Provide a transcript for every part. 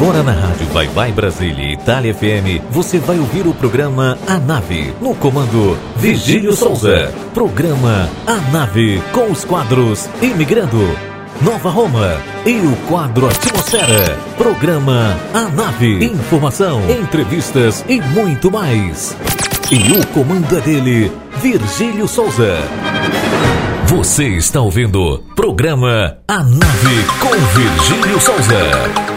Agora na Rádio Vai Vai Brasília e Itália FM, você vai ouvir o programa A Nave, no comando Vigílio Souza. Programa A Nave, com os quadros Imigrando, Nova Roma e o quadro Atmosfera. Programa A Nave, informação, entrevistas e muito mais. E o comando é dele, Virgílio Souza. Você está ouvindo programa A Nave com Virgílio Souza.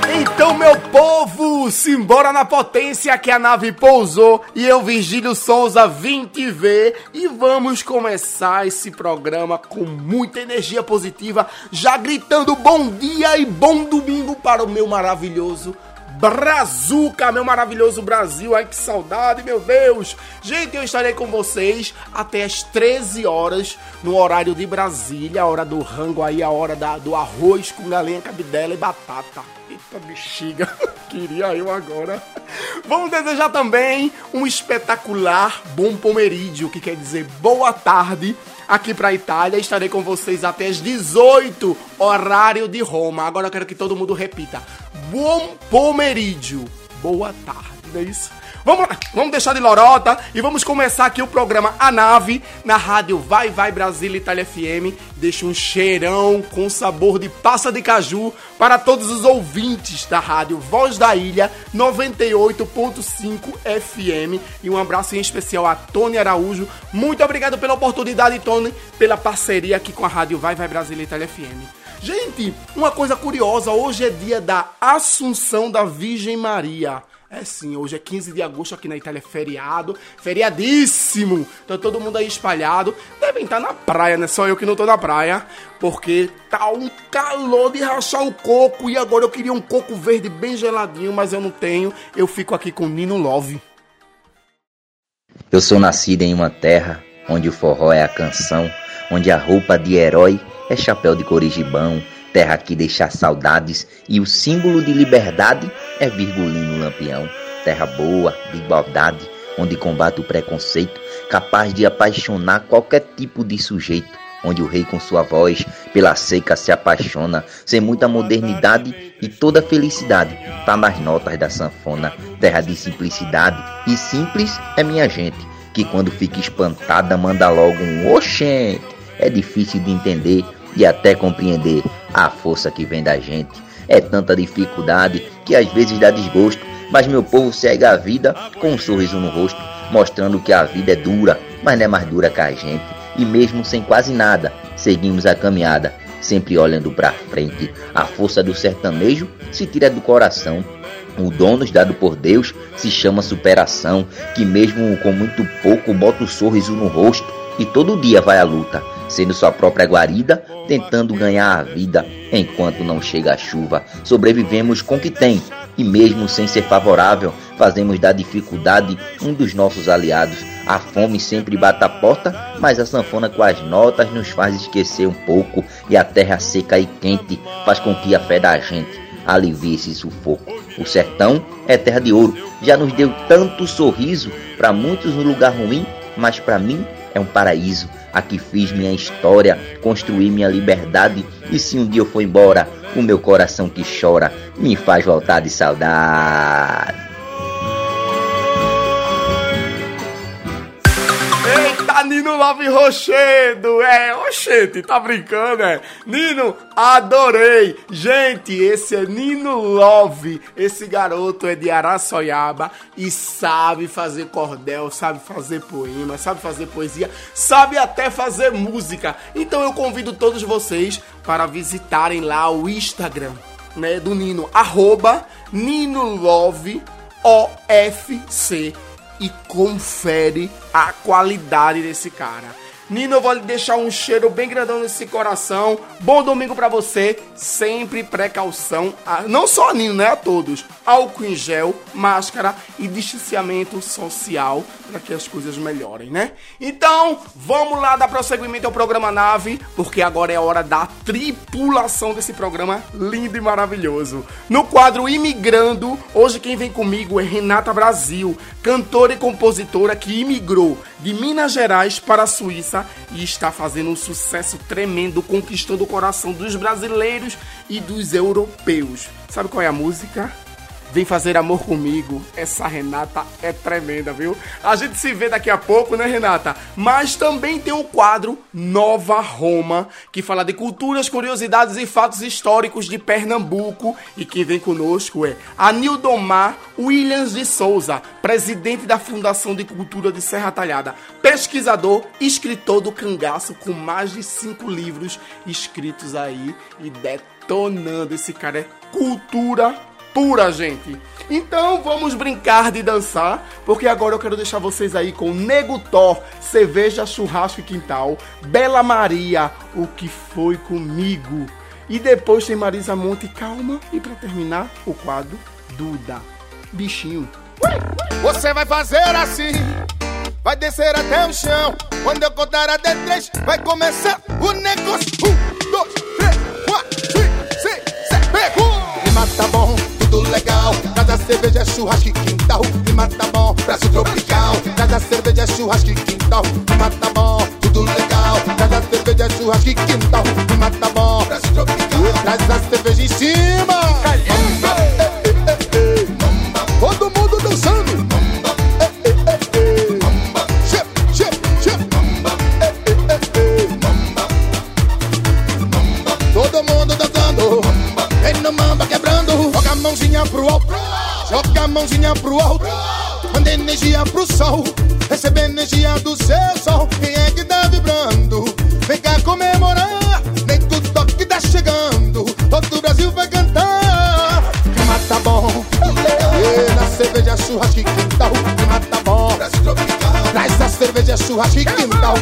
Povo, simbora na potência que a nave pousou e eu, Virgílio Souza, vim te ver e vamos começar esse programa com muita energia positiva, já gritando bom dia e bom domingo para o meu maravilhoso Brazuca, meu maravilhoso Brasil. Ai, que saudade, meu Deus. Gente, eu estarei com vocês até as 13 horas no horário de Brasília, a hora do rango aí, a hora da, do arroz com galinha, cabidela e batata. Bexiga, queria eu agora. Vamos desejar também um espetacular bom pomerídio, que quer dizer boa tarde aqui para a Itália. Estarei com vocês até as 18, horário de Roma. Agora eu quero que todo mundo repita. Buon pomeriggio. Boa tarde, é isso? Vamos vamos deixar de lorota e vamos começar aqui o programa A Nave na rádio Vai Vai Brasília Itália FM. Deixa um cheirão com sabor de passa de caju para todos os ouvintes da rádio Voz da Ilha 98.5 FM. E um abraço em especial a Tony Araújo. Muito obrigado pela oportunidade, Tony, pela parceria aqui com a rádio Vai Vai Brasília Itália FM. Gente, uma coisa curiosa, hoje é dia da Assunção da Virgem Maria. É sim, hoje é 15 de agosto aqui na Itália, é feriado, feriadíssimo. Então todo mundo aí espalhado. Devem estar na praia, né? Só eu que não tô na praia, porque tá um calor de rachar o coco e agora eu queria um coco verde bem geladinho, mas eu não tenho. Eu fico aqui com Nino Love. Eu sou nascido em uma terra onde o forró é a canção, onde a roupa de herói é chapéu de corigibão, terra que deixa saudades e o símbolo de liberdade é virgulino lampião. Terra boa, de igualdade, onde combate o preconceito, capaz de apaixonar qualquer tipo de sujeito. Onde o rei com sua voz pela seca se apaixona, sem muita modernidade e toda felicidade tá nas notas da sanfona. Terra de simplicidade e simples é minha gente, que quando fica espantada manda logo um oxente. É difícil de entender e até compreender a força que vem da gente. É tanta dificuldade que às vezes dá desgosto, mas meu povo segue a vida com um sorriso no rosto, mostrando que a vida é dura, mas não é mais dura que a gente. E mesmo sem quase nada, seguimos a caminhada, sempre olhando para frente. A força do sertanejo se tira do coração. O dom nos dado por Deus se chama superação, que mesmo com muito pouco bota o um sorriso no rosto e todo dia vai à luta sendo sua própria guarida, tentando ganhar a vida enquanto não chega a chuva. Sobrevivemos com o que tem e, mesmo sem ser favorável, fazemos da dificuldade um dos nossos aliados. A fome sempre bate a porta, mas a sanfona com as notas nos faz esquecer um pouco e a terra seca e quente faz com que a fé da gente alivie esse sufoco. O sertão é terra de ouro, já nos deu tanto sorriso, para muitos um lugar ruim, mas para mim é um paraíso. Aqui fiz minha história, construí minha liberdade. E se um dia eu for embora, o meu coração que chora me faz voltar de saudade. Nino Love Rochedo. É, oxente, tá brincando, é? Nino, adorei. Gente, esse é Nino Love. Esse garoto é de Araçoiaba e sabe fazer cordel, sabe fazer poema, sabe fazer poesia, sabe até fazer música. Então eu convido todos vocês para visitarem lá o Instagram, né, do Nino, arroba Nino Love OFC e confere a qualidade desse cara. Nino, eu vou lhe deixar um cheiro bem grandão nesse coração. Bom domingo para você. Sempre precaução, a, não só a Nino, né? A todos. Álcool em gel, máscara e distanciamento social para que as coisas melhorem, né? Então, vamos lá dar prosseguimento ao programa Nave, porque agora é hora da tripulação desse programa lindo e maravilhoso. No quadro Imigrando, hoje quem vem comigo é Renata Brasil, cantora e compositora que imigrou de Minas Gerais para a Suíça e está fazendo um sucesso tremendo, conquistando o coração dos brasileiros e dos europeus. Sabe qual é a música? Vem fazer amor comigo. Essa Renata é tremenda, viu? A gente se vê daqui a pouco, né, Renata? Mas também tem o quadro Nova Roma, que fala de culturas, curiosidades e fatos históricos de Pernambuco. E quem vem conosco é Anildomar Williams de Souza, presidente da Fundação de Cultura de Serra Talhada, pesquisador, escritor do cangaço, com mais de cinco livros escritos aí e detonando. Esse cara é cultura pura, gente. Então vamos brincar de dançar, porque agora eu quero deixar vocês aí com Nego Thor, Cerveja, Churrasco e Quintal, Bela Maria, O Que Foi Comigo. E depois tem Marisa Monte, calma. E para terminar, o quadro Duda, Bichinho. Você vai fazer assim, vai descer até o chão. Quando eu contar até três, vai começar o negócio. Um, dois, legal. Cada cerveja é churrasco e quintal. Clima tá bom, braço tropical. Cada cerveja é churrasco e quintal. Clima tá bom, tudo legal. Cada cerveja é churrasco e quintal. Clima tá bom, braço tropical. Traz a cerveja em cima. Todo mundo dançando. Mãozinha pro alto. Joga a mãozinha pro alto. Manda energia pro sol. Recebe energia do seu sol. Quem é que tá vibrando? Vem cá comemorar. Nem tudo toque tá chegando. Todo o Brasil vai cantar. Clima tá bom. E na cerveja churrasco e quintal. Clima tá bom. Traz a cerveja churrasco e quintal.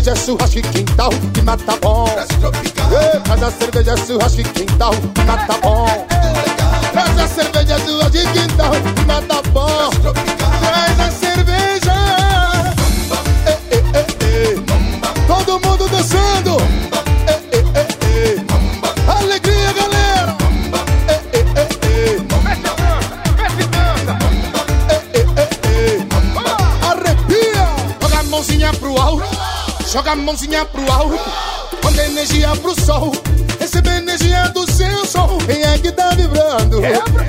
Cerveja, churrasco e quintal, que mata bom. Ei, Traz a cerveja, churrasco e quintal, que mata bom. Traz a cerveja, churrasco e quintal, que mata bom. Joga a mãozinha pro alto. Manda energia pro sol, recebe energia do seu sol. Quem é que tá vibrando?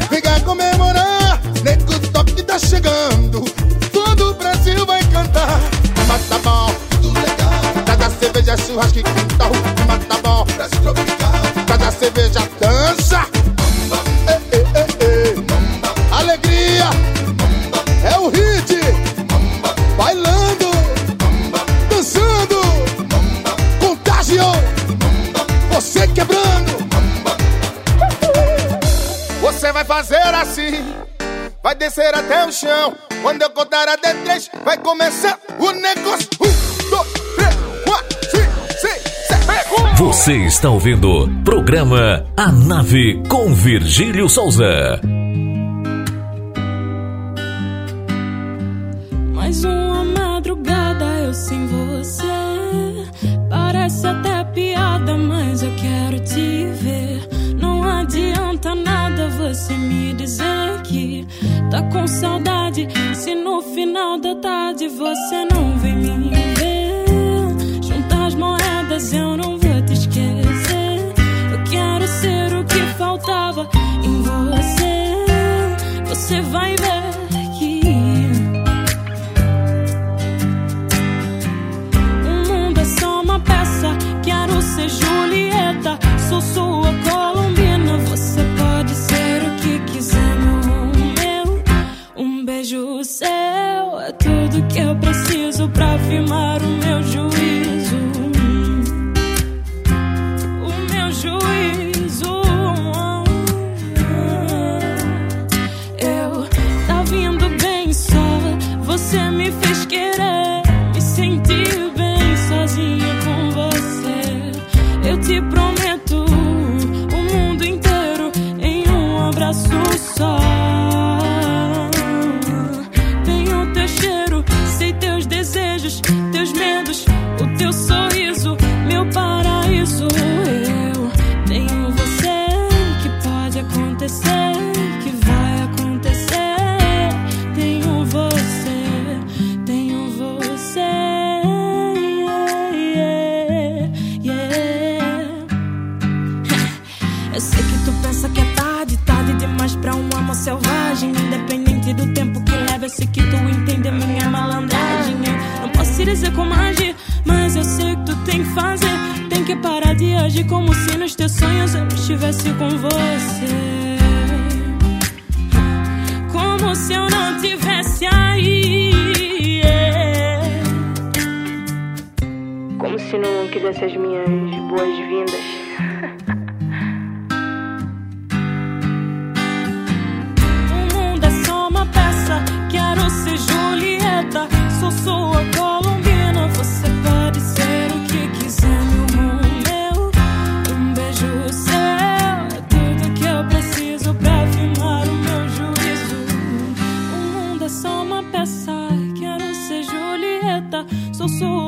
Vem cá comemorar, nego toque tá chegando. Todo o Brasil vai cantar. Mas tá bom, tudo legal. Cada cerveja, churrasco e quintal. Descer até o chão! Quando eu contar até três, vai começar o negócio! Um, dois, três, quatro, cinco, seis, sete! Você está ouvindo programa A Nave com Virgílio Souza. Tarde você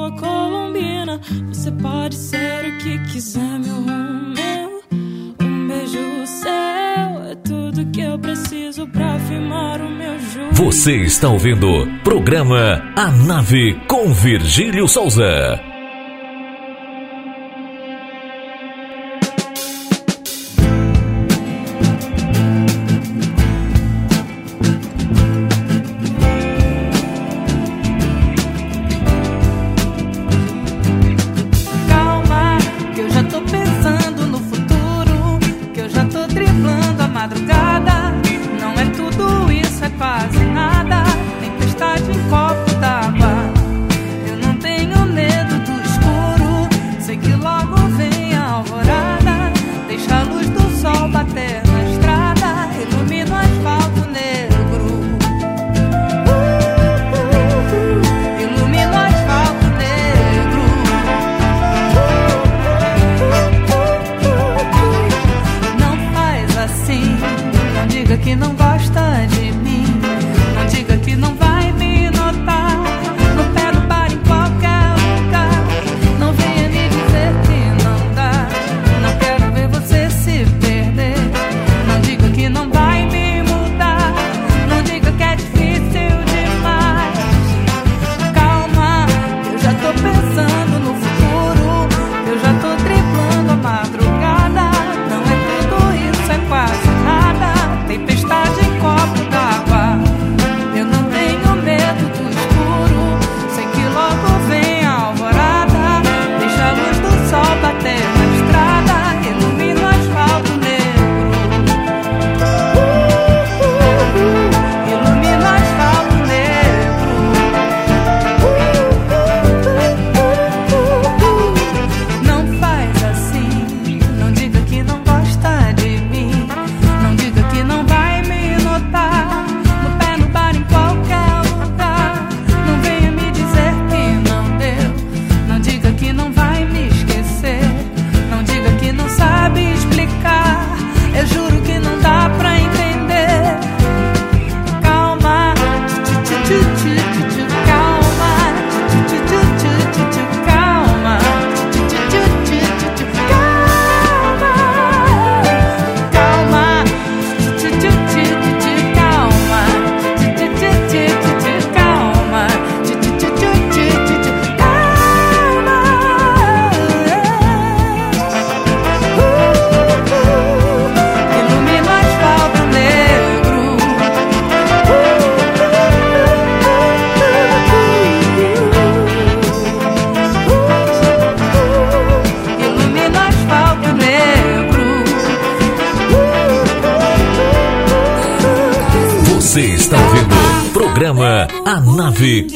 boa colombina. Você pode ser o que quiser, meu Um beijo seu é tudo que eu preciso pra firmar o meu. Você está ouvindo programa A Nave com Virgílio Souza.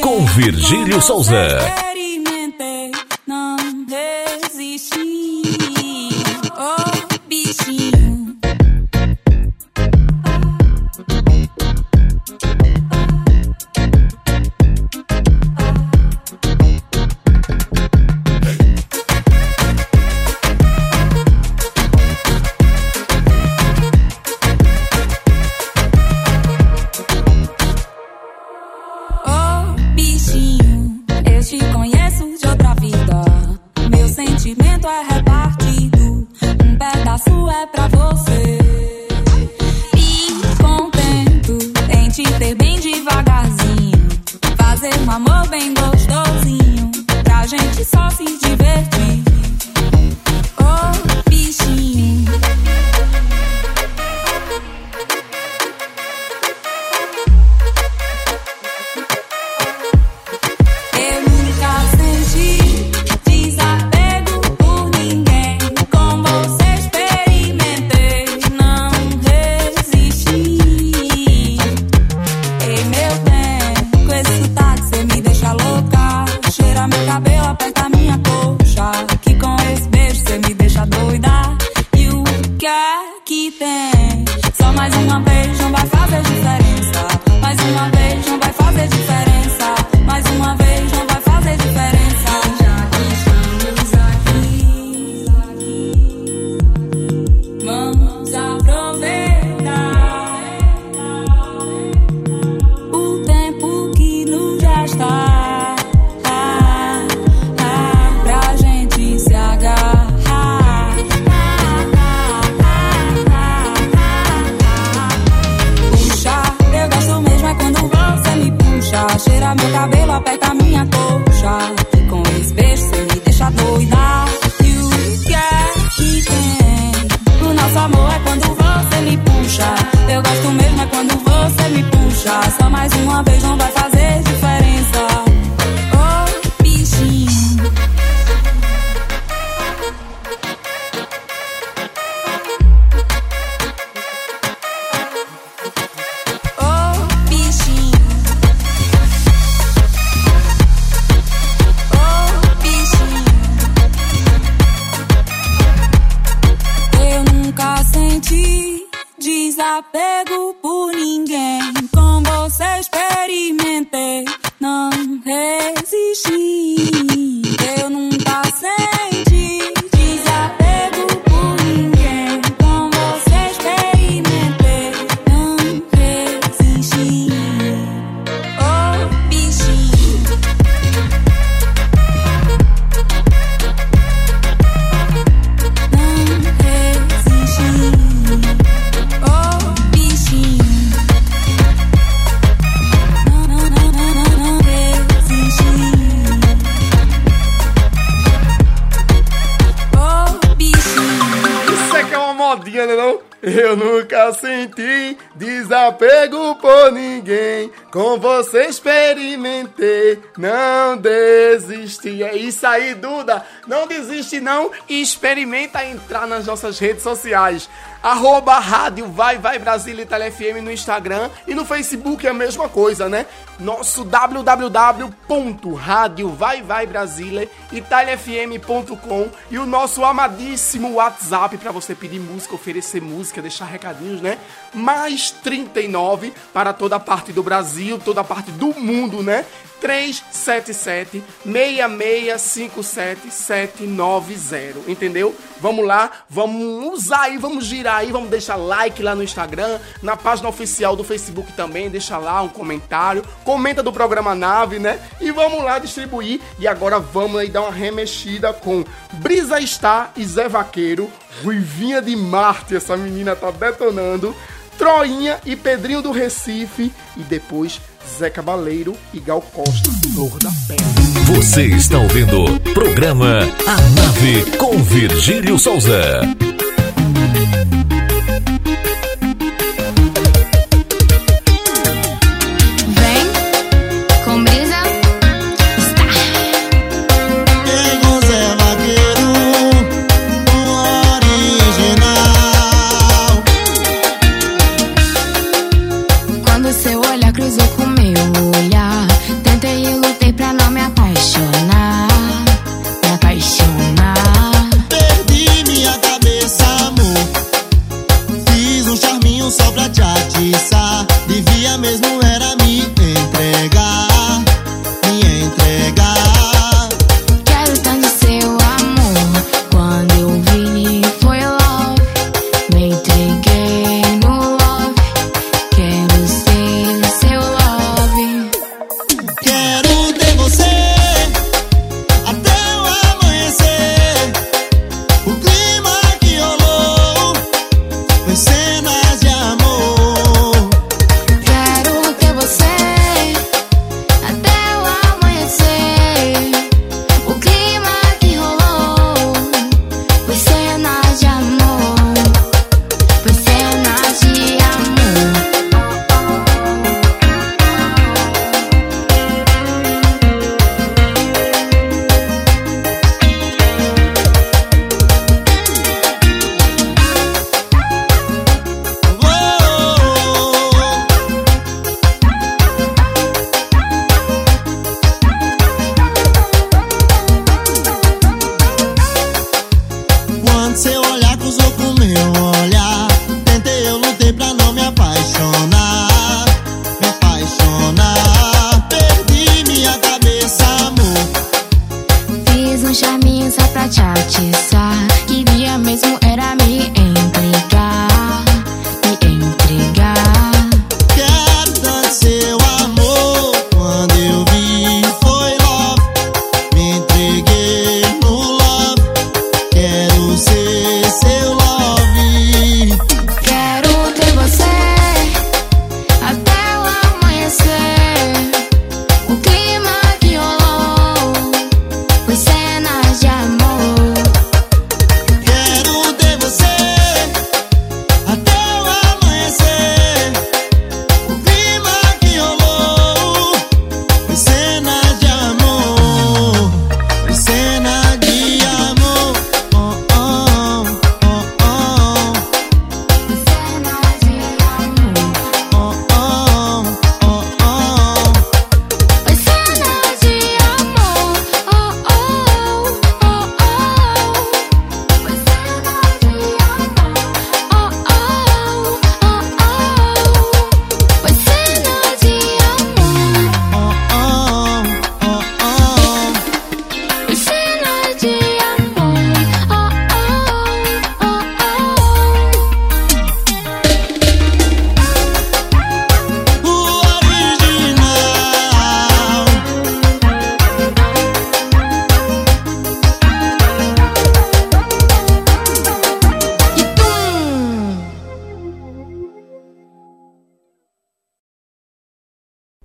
Com Virgílio Souza. pra você. Aí, Duda. Não desiste não e experimenta entrar nas nossas redes sociais. Arroba Rádio Vai Vai Brasília Itália FM no Instagram e no Facebook é a mesma coisa, né? Nosso www.radiovaivaibrasilia italiafm.com e o nosso amadíssimo WhatsApp para você pedir música, oferecer música, deixar recadinhos, né? Mais 39 para toda parte do Brasil, toda parte do mundo, né? 377 6657 790, entendeu? Vamos lá, vamos usar aí, vamos girar aí, vamos deixar like lá no Instagram, na página oficial do Facebook também, deixa lá um comentário, comenta do programa Nave, né? E vamos lá distribuir. E agora vamos aí dar uma remexida com Brisa Star e Zé Vaqueiro, Ruivinha de Marte, essa menina tá detonando. Troinha e Pedrinho do Recife e depois Zé Cabaleiro e Gal Costa, Flor da. Você está ouvindo programa A Nave com Virgílio Souza.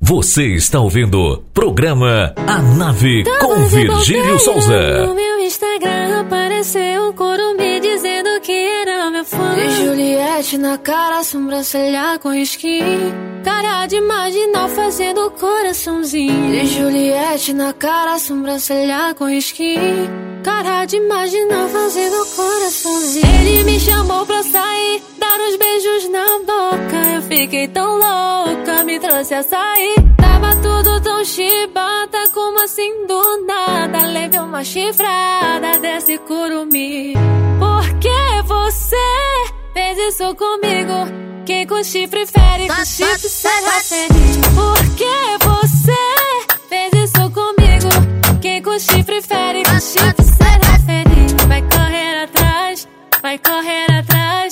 Você está ouvindo programa A Nave com Virgílio Souza. No meu Instagram apareceu um coro me dizendo que era meu fã. De Juliette na cara, sobrancelha com skin. Cara de marginal fazendo coraçãozinho. De Juliette na cara, sobrancelha com skin. Cara de marginal fazendo coraçãozinho. Ele me chamou pra sair, dar uns beijos na boca. Eu fiquei tão louca, me trouxe a sair. Tava tudo tão chibata, como assim do nada. Levei uma chifrada desse curumi. Por que você fez isso comigo? Quem com chifre fere, com chifre será feliz. Por que você fez isso comigo? Quem com chifre fere, com chifre será feliz. Vai correr atrás, vai correr atrás.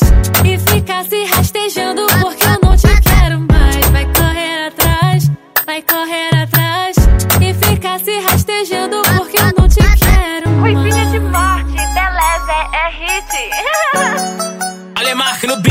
E ficar se rastejando porque eu não te quero mais. Vai correr atrás, vai correr atrás. E ficar se rastejando porque eu não te quero mais. Ruivinha de morte, beleza, é hit. Olha marca no beat,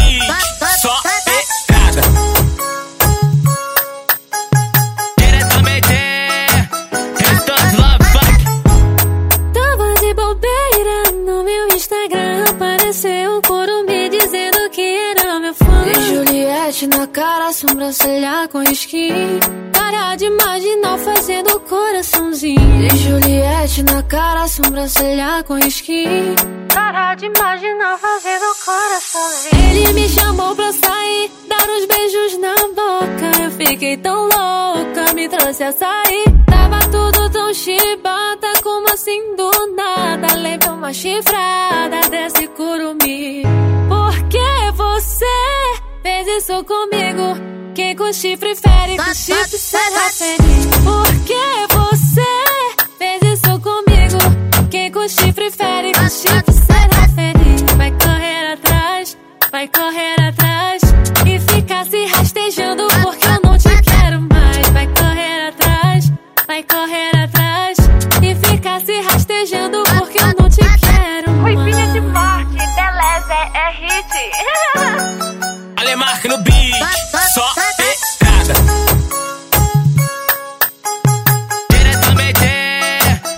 cara, sobrancelha com skin. Cara de marginal fazendo coraçãozinho. De Juliette na cara, sobrancelha com skin. Cara de marginal fazendo coraçãozinho. Ele me chamou pra sair, dar uns beijos na boca. Eu fiquei tão louca, me trouxe a sair. Tava tudo tão chibata, como assim do nada. Levei uma chifrada desse curumi. Fez isso comigo? Quem com chifre fere, com chifre será feliz. Por que você fez isso comigo? Quem com chifre fere, com chifre será feliz. Vai correr atrás, vai correr atrás. E ficar se rastejando porque eu não te quero mais. Vai correr atrás, vai correr atrás. E ficar se rastejando porque eu não te quero Ruivinha de mais. morte, beleza, é hit. Só pegada.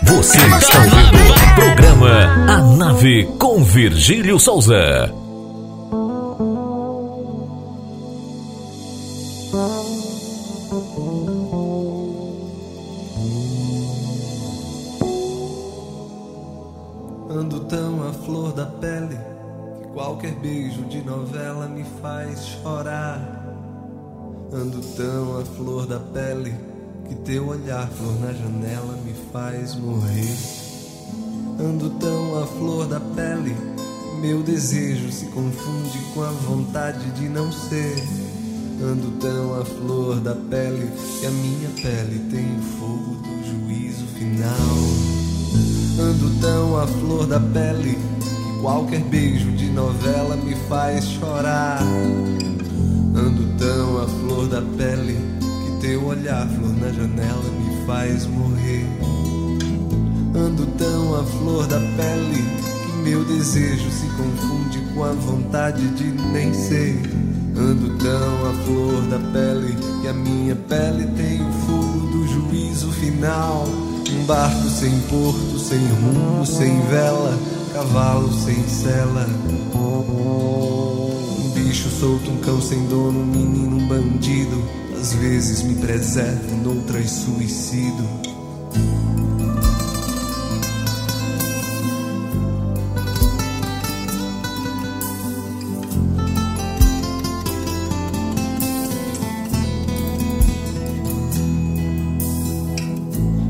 Você está ouvindo o programa A Nave com Virgílio Souza. Ando tão à flor da pele que teu olhar, flor na janela, me faz morrer. Ando tão à flor da pele, meu desejo se confunde com a vontade de não ser. Ando tão à flor da pele que a minha pele tem o fogo do juízo final. Ando tão à flor da pele que qualquer beijo de novela me faz chorar. Ando tão à flor da pele que teu olhar, flor na janela, me faz morrer. Ando tão à flor da pele que meu desejo se confunde com a vontade de nem ser. Ando tão à flor da pele que a minha pele tem o fogo do juízo final. Um barco sem porto, sem rumo, sem vela, cavalo sem sela. Bicho solto, um cão sem dono, um menino, um bandido. Às vezes me preservo, noutras suicido.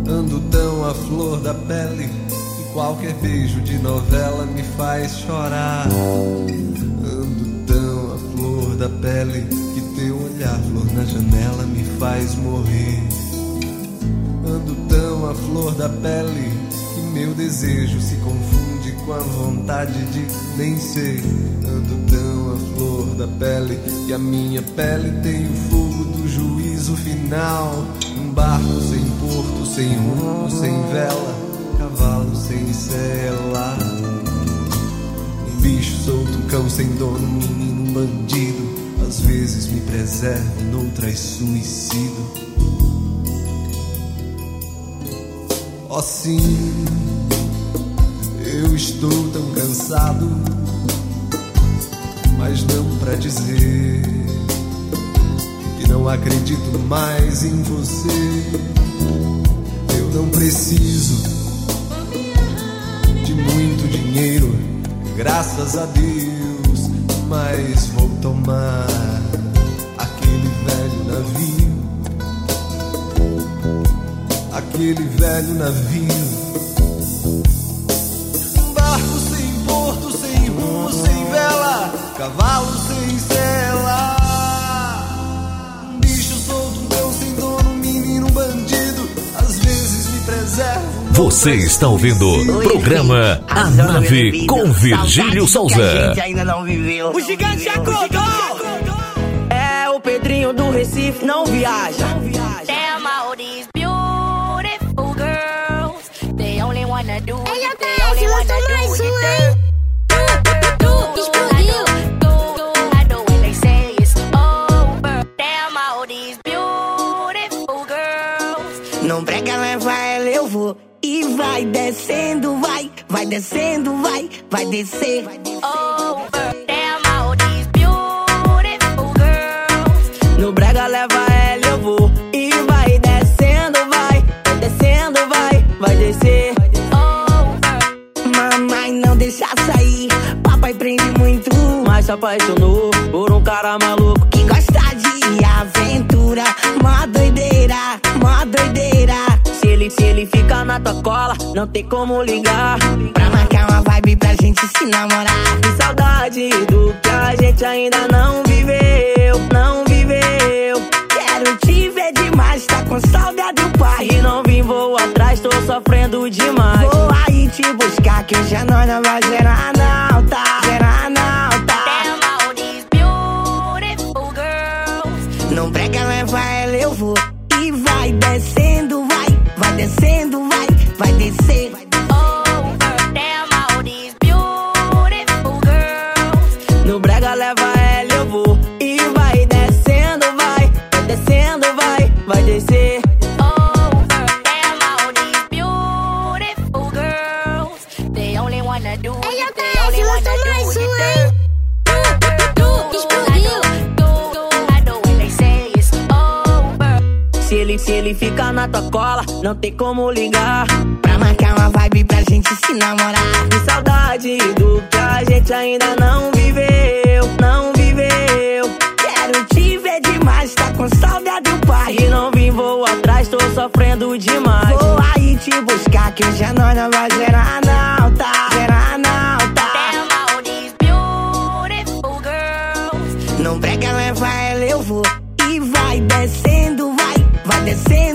Ando tão à flor da pele que qualquer beijo de novela me faz chorar. Pele que teu olhar, flor na janela, me faz morrer. Ando tão à flor da pele que meu desejo se confunde com a vontade de nem ser. Ando tão à flor da pele que a minha pele tem o fogo do juízo final. Um barco sem porto, sem rumo, sem vela, cavalo sem sela. Um bicho solto, um cão sem dono, um menino, bandido. Quantas vezes me preservo, noutras suicido. Oh, sim, eu estou tão cansado, mas não para dizer que não acredito mais em você. Eu não preciso de muito dinheiro, graças a Deus, mas vou tomar aquele velho navio, aquele velho navio. Barco sem porto, sem rumo, sem vela, cavalo Você está ouvindo o programa A Nave com Virgílio Souza. ainda não viveu. O gigante acordou! É o Pedrinho do Recife, não viaja. Descer. Over. Damn all these beautiful girls. No brega, leva ela, eu vou. E vai descendo, vai, vai descendo, vai, vai descer. Over. Mamãe, não deixa sair. Papai prende muito, mas se apaixonou por um cara maluco que gosta de aventura. Mó doideira, mó doideira. Se ele, se ele fica na tua cola, não tem como ligar. Pra gente se wanna do it. Ela They tá, only wanna lançou do mais it. um, hein? Explodiu. I know when they say it's over. Se ele, se ele fica na tua cola, não tem como ligar. Pra marcar uma vibe pra gente se namorar. Que saudade do que a gente ainda não viveu, não viveu. Quero te ver demais, tá com saudade do pai. E não vim, vou atrás, tô sofrendo demais. Vou aí te buscar, que hoje a nós não vai gerar não, tá? Brega, leva ela, eu vou. E vai descendo, vai, vai descendo,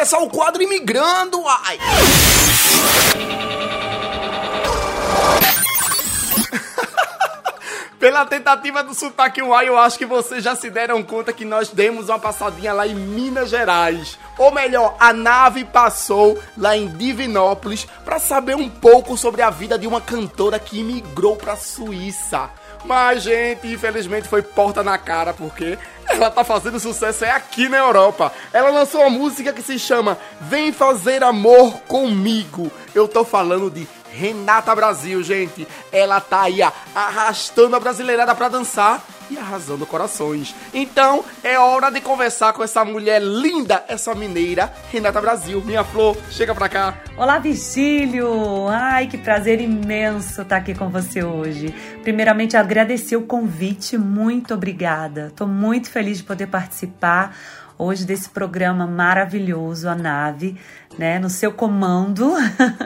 começar o quadro Imigrando, ai! Pela tentativa do sotaque uai, eu acho que vocês já se deram conta que nós demos uma passadinha lá em Minas Gerais. Ou melhor, a nave passou lá em Divinópolis para saber um pouco sobre a vida de uma cantora que imigrou para Suíça. Mas, gente, infelizmente foi porta na cara, porque ela tá fazendo sucesso é aqui na Europa. Ela lançou uma música que se chama Vem Fazer Amor Comigo. Eu tô falando de Renata Brasil, gente. Ela tá aí, arrastando a brasileirada pra dançar e arrasando corações. Então, é hora de conversar com essa mulher linda, essa mineira, Renata Brasil. Minha flor, chega pra cá. Olá, Virgílio! Ai, que prazer imenso estar aqui com você hoje. Primeiramente, agradecer o convite, muito obrigada. Tô muito feliz de poder participar hoje desse programa maravilhoso, a Nave, né, no seu comando,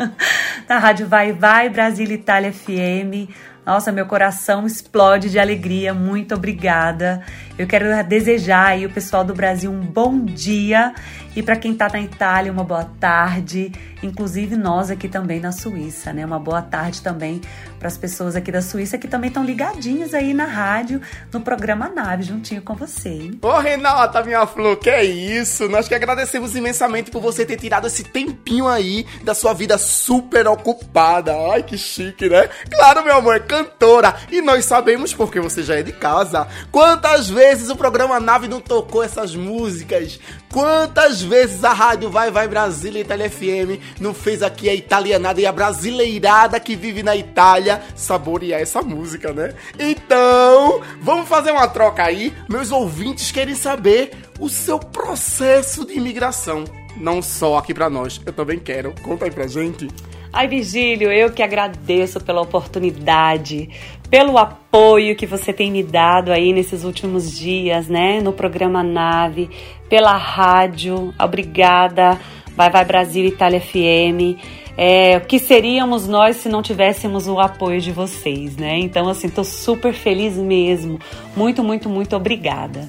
na Rádio Vai Vai, Brasil Itália FM. Nossa, meu coração explode de alegria. Muito obrigada. Eu quero desejar aí o pessoal do Brasil um bom dia e para quem tá na Itália uma boa tarde inclusive nós aqui também na Suíça, né? Uma boa tarde também para as pessoas aqui da Suíça que também estão ligadinhas aí na rádio, no programa Nave, juntinho com você, hein? Ô Renata, minha flor, que é isso? Nós que agradecemos imensamente por você ter tirado esse tempinho aí da sua vida super ocupada. Ai, que chique, né? Claro, meu amor, é cantora. E nós sabemos, porque você já é de casa, quantas vezes o programa Nave não tocou essas músicas. Quantas vezes a rádio Vai Vai Brasília Itália FM não fez aqui a italianada e a brasileirada que vive na Itália saborear essa música, né? Então, vamos fazer uma troca aí. Meus ouvintes querem saber o seu processo de imigração. Não só aqui pra nós, eu também quero. Conta aí pra gente. Ai, Virgílio, eu que agradeço pela oportunidade, pelo apoio que você tem me dado aí nesses últimos dias, né? No programa Nave, pela rádio. Obrigada. Vai Vai Brasil Itália FM. É, o que seríamos nós se não tivéssemos o apoio de vocês, né? Então, assim, tô super feliz mesmo. Muito, muito, muito obrigada.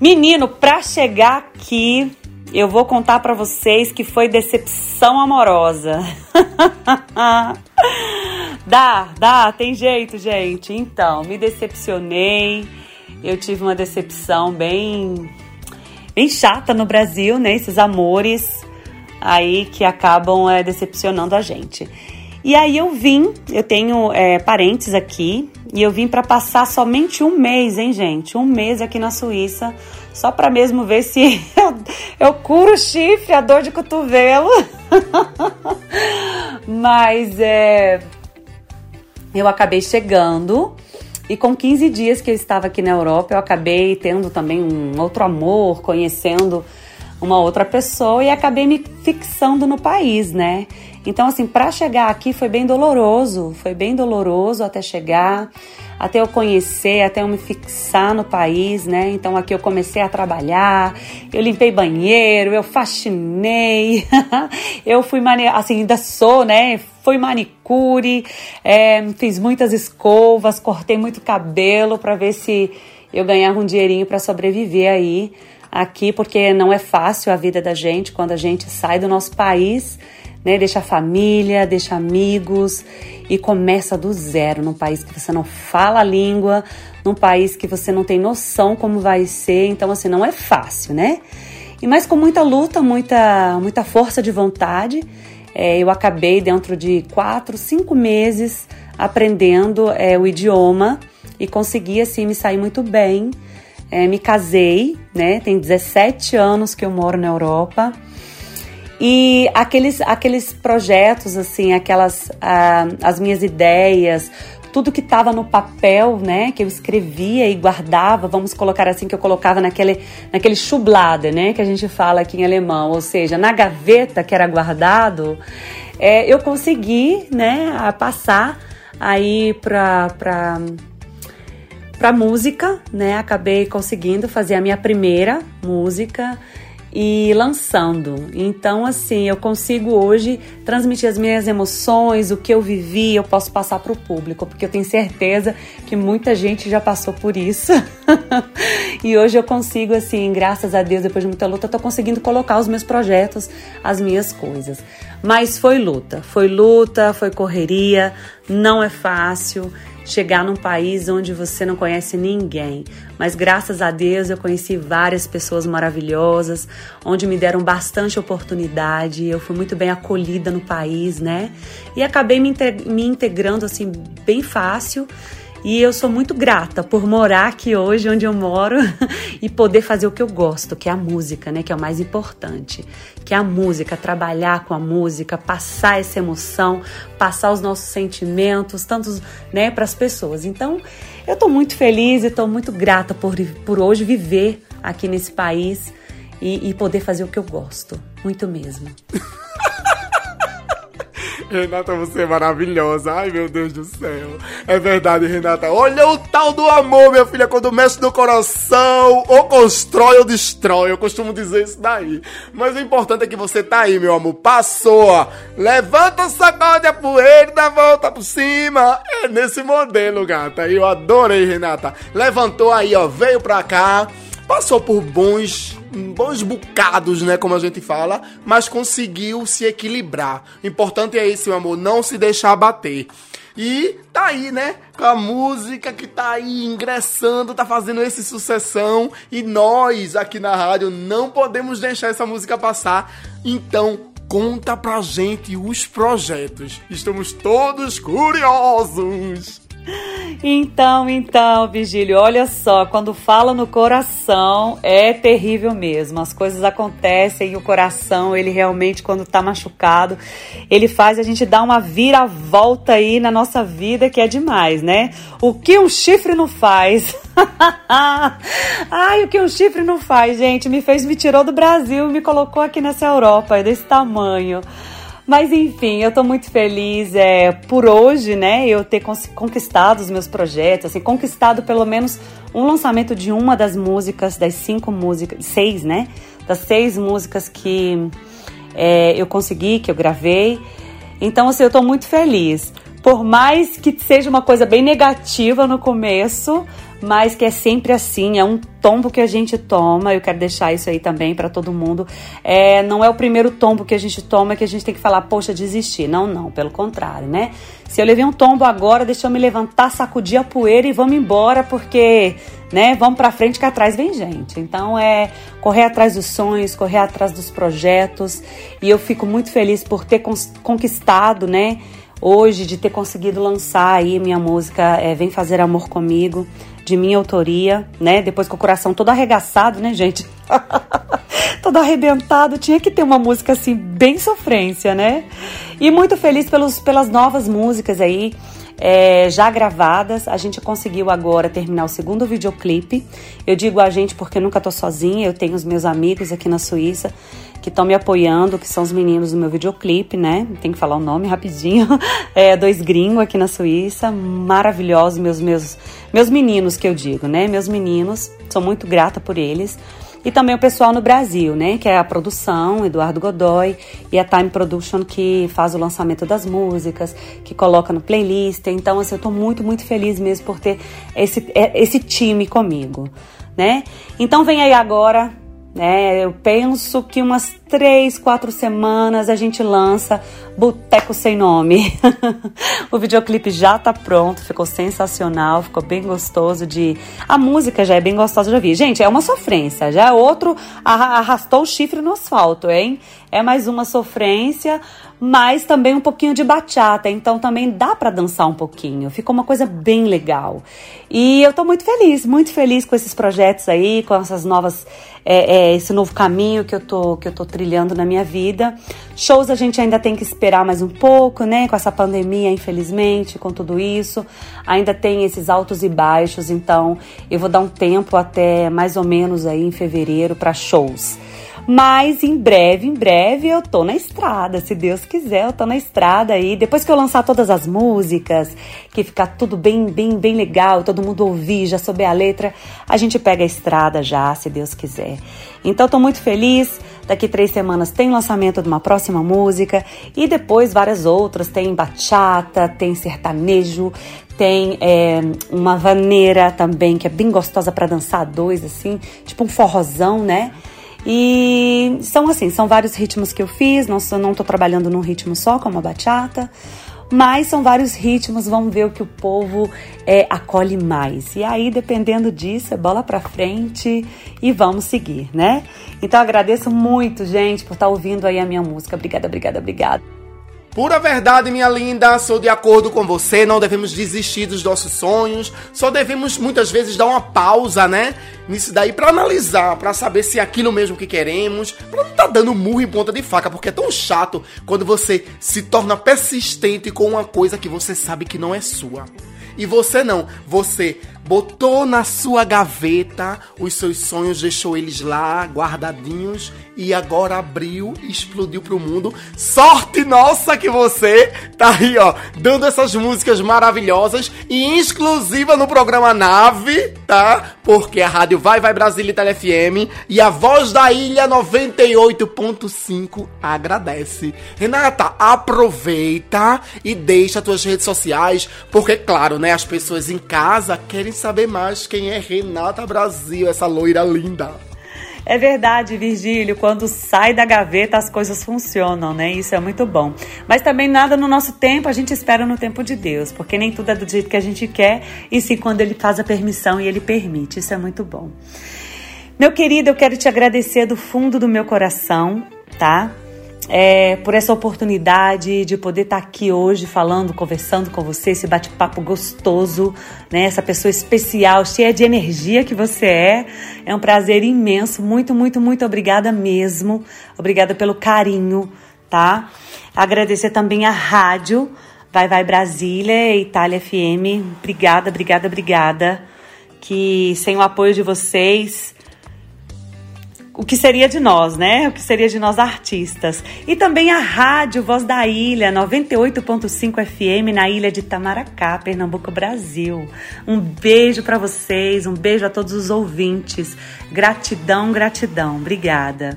Menino, pra chegar aqui, eu vou contar para vocês que foi decepção amorosa. dá, dá, tem jeito, gente. Então, me decepcionei. Eu tive uma decepção bem bem chata no Brasil, né? Esses amores aí que acabam é, decepcionando a gente. E aí eu vim, eu tenho é, parentes aqui, e eu vim para passar somente um mês, hein, gente? Um mês aqui na Suíça, só para mesmo ver se eu, eu curo o chifre, a dor de cotovelo. Mas é, eu acabei chegando. E com 15 dias que eu estava aqui na Europa, eu acabei tendo também um outro amor, conhecendo uma outra pessoa e acabei me fixando no país, né? Então, assim, para chegar aqui foi bem doloroso, foi bem doloroso até chegar, até eu conhecer, até eu me fixar no país, né? Então, aqui eu comecei a trabalhar, eu limpei banheiro, eu faxinei, eu fui, assim, ainda sou, né? Fui manicure, é, fiz muitas escovas, cortei muito cabelo para ver se eu ganhava um dinheirinho para sobreviver aí aqui, porque não é fácil a vida da gente quando a gente sai do nosso país né? Deixa a família, deixa amigos e começa do zero num país que você não fala a língua, num país que você não tem noção como vai ser, então assim não é fácil, né? E mas com muita luta, muita muita força de vontade, é, eu acabei dentro de quatro, cinco meses aprendendo é, o idioma e consegui assim me sair muito bem. É, me casei, né? Tem 17 anos que eu moro na Europa. E aqueles, aqueles projetos, assim, aquelas ah, as minhas ideias, tudo que estava no papel, né, que eu escrevia e guardava, vamos colocar assim, que eu colocava naquele, naquele Schublade, né, que a gente fala aqui em alemão, ou seja, na gaveta que era guardado, é, eu consegui, né, passar aí para para música, né, acabei conseguindo fazer a minha primeira música, e lançando. Então, assim, eu consigo hoje transmitir as minhas emoções, o que eu vivi, eu posso passar para o público, porque eu tenho certeza que muita gente já passou por isso. e hoje eu consigo, assim, graças a Deus, depois de muita luta, tô conseguindo colocar os meus projetos, as minhas coisas. Mas foi luta, foi luta, foi correria, não é fácil chegar num país onde você não conhece ninguém. Mas graças a Deus eu conheci várias pessoas maravilhosas, onde me deram bastante oportunidade. Eu fui muito bem acolhida no país, né? E acabei me, integrando assim bem fácil e eu sou muito grata por morar aqui hoje, onde eu moro, e poder fazer o que eu gosto, que é a música, né? Que é o mais importante. Que é a música, trabalhar com a música, passar essa emoção, passar os nossos sentimentos, tantos, né, para as pessoas. Então, eu estou muito feliz e estou muito grata por, por hoje viver aqui nesse país e, e poder fazer o que eu gosto. Muito mesmo. Renata, você é maravilhosa. Ai, meu Deus do céu. É verdade, Renata. Olha o tal do amor, minha filha, quando mexe no coração, ou constrói ou destrói. Eu costumo dizer isso daí. Mas o importante é que você tá aí, meu amor. Passou. Levanta, sacode a poeira dá volta por cima. É nesse modelo, gata. Eu adorei, Renata. Levantou aí, ó. Veio pra cá passou por bons bons bocados, né, como a gente fala, mas conseguiu se equilibrar. O importante é esse, meu amor, não se deixar bater. E tá aí, né? Com a música que tá aí ingressando, tá fazendo esse sucessão. E nós aqui na rádio não podemos deixar essa música passar. Então, conta pra gente os projetos. Estamos todos curiosos. Então, então, Vigílio, olha só, quando fala no coração é terrível mesmo. As coisas acontecem e o coração, ele realmente, quando tá machucado, ele faz a gente dar uma viravolta aí na nossa vida que é demais, né? O que um chifre não faz? Ai, o que um chifre não faz, gente? Me fez, me tirou do Brasil e me colocou aqui nessa Europa, desse tamanho. Mas enfim, eu tô muito feliz é, por hoje, né? Eu ter conquistado os meus projetos, assim, conquistado pelo menos um lançamento de uma das músicas, das cinco músicas, seis, né? Das seis músicas que é, eu consegui, que eu gravei. Então, assim, eu tô muito feliz. Por mais que seja uma coisa bem negativa no começo, mas que é sempre assim, é um tombo que a gente toma. Eu quero deixar isso aí também para todo mundo. É, não é o primeiro tombo que a gente toma que a gente tem que falar, poxa, desistir. Não, não, pelo contrário, né? Se eu levei um tombo agora, deixa eu me levantar, sacudir a poeira e vamos embora, porque, né, vamos para frente que atrás vem gente. Então é correr atrás dos sonhos, correr atrás dos projetos. E eu fico muito feliz por ter conquistado, né? Hoje, de ter conseguido lançar aí minha música é, Vem Fazer Amor Comigo, de minha autoria, né? Depois com o coração todo arregaçado, né, gente? todo arrebentado, tinha que ter uma música assim, bem sofrência, né? E muito feliz pelos, pelas novas músicas aí. É, já gravadas. A gente conseguiu agora terminar o segundo videoclipe. Eu digo a gente porque nunca tô sozinha, eu tenho os meus amigos aqui na Suíça que estão me apoiando, que são os meninos do meu videoclipe, né? Tem que falar o nome rapidinho. É, dois gringos aqui na Suíça, maravilhosos, meus, meus, meus meninos que eu digo, né? Meus meninos, sou muito grata por eles. E também o pessoal no Brasil, né? Que é a produção, Eduardo Godoy, e a Time Production, que faz o lançamento das músicas, que coloca no playlist. Então, assim, eu tô muito, muito feliz mesmo por ter esse, é, esse time comigo, né? Então, vem aí agora né? Eu penso que umas três, quatro semanas a gente lança Boteco Sem Nome. o videoclipe já tá pronto, ficou sensacional, ficou bem gostoso de... A música já é bem gostosa, já vi. Gente, é uma sofrência, já é outro arrastou o chifre no asfalto, hein? É mais uma sofrência, mas também um pouquinho de bachata, então também dá para dançar um pouquinho. Ficou uma coisa bem legal. E eu tô muito feliz, muito feliz com esses projetos aí, com essas novas é, é, esse novo caminho que eu tô que eu tô trilhando na minha vida. Shows a gente ainda tem que esperar mais um pouco, né? Com essa pandemia, infelizmente, com tudo isso, ainda tem esses altos e baixos. Então, eu vou dar um tempo até mais ou menos aí em fevereiro para shows. Mas em breve, em breve eu tô na estrada, se Deus quiser, eu tô na estrada aí. Depois que eu lançar todas as músicas, que ficar tudo bem, bem, bem legal, todo mundo ouvir, já souber a letra, a gente pega a estrada já, se Deus quiser. Então tô muito feliz. Daqui três semanas tem lançamento de uma próxima música e depois várias outras. Tem bachata, tem sertanejo, tem é, uma vaneira também que é bem gostosa para dançar dois, assim, tipo um forrozão, né? E são assim, são vários ritmos que eu fiz, não, não tô trabalhando num ritmo só, como a bachata, mas são vários ritmos, vamos ver o que o povo é, acolhe mais. E aí, dependendo disso, é bola pra frente e vamos seguir, né? Então agradeço muito, gente, por estar ouvindo aí a minha música. Obrigada, obrigada, obrigada. Pura verdade, minha linda, sou de acordo com você, não devemos desistir dos nossos sonhos, só devemos muitas vezes dar uma pausa, né? Nisso daí para analisar, para saber se é aquilo mesmo que queremos, para não tá dando murro em ponta de faca, porque é tão chato quando você se torna persistente com uma coisa que você sabe que não é sua. E você não, você botou na sua gaveta os seus sonhos, deixou eles lá guardadinhos e agora abriu e explodiu pro mundo. Sorte nossa que você tá aí, ó, dando essas músicas maravilhosas e exclusiva no programa Nave, tá? Porque a rádio Vai Vai Brasília Itália FM e a Voz da Ilha 98.5 agradece. Renata, aproveita e deixa tuas redes sociais, porque claro, né, as pessoas em casa querem saber mais quem é Renata Brasil, essa loira linda. É verdade, Virgílio, quando sai da gaveta as coisas funcionam, né? Isso é muito bom. Mas também nada no nosso tempo, a gente espera no tempo de Deus, porque nem tudo é do jeito que a gente quer, e sim quando Ele faz a permissão e Ele permite. Isso é muito bom. Meu querido, eu quero te agradecer do fundo do meu coração, tá? É, por essa oportunidade de poder estar aqui hoje falando, conversando com você, esse bate-papo gostoso, né? Essa pessoa especial, cheia de energia que você é. É um prazer imenso. Muito, muito, muito obrigada mesmo. Obrigada pelo carinho, tá? Agradecer também a rádio Vai Vai Brasília, Itália FM. Obrigada, obrigada, obrigada. Que sem o apoio de vocês o que seria de nós, né? O que seria de nós artistas. E também a rádio Voz da Ilha, 98.5 FM na ilha de Tamaracá, Pernambuco, Brasil. Um beijo para vocês, um beijo a todos os ouvintes. Gratidão, gratidão. Obrigada.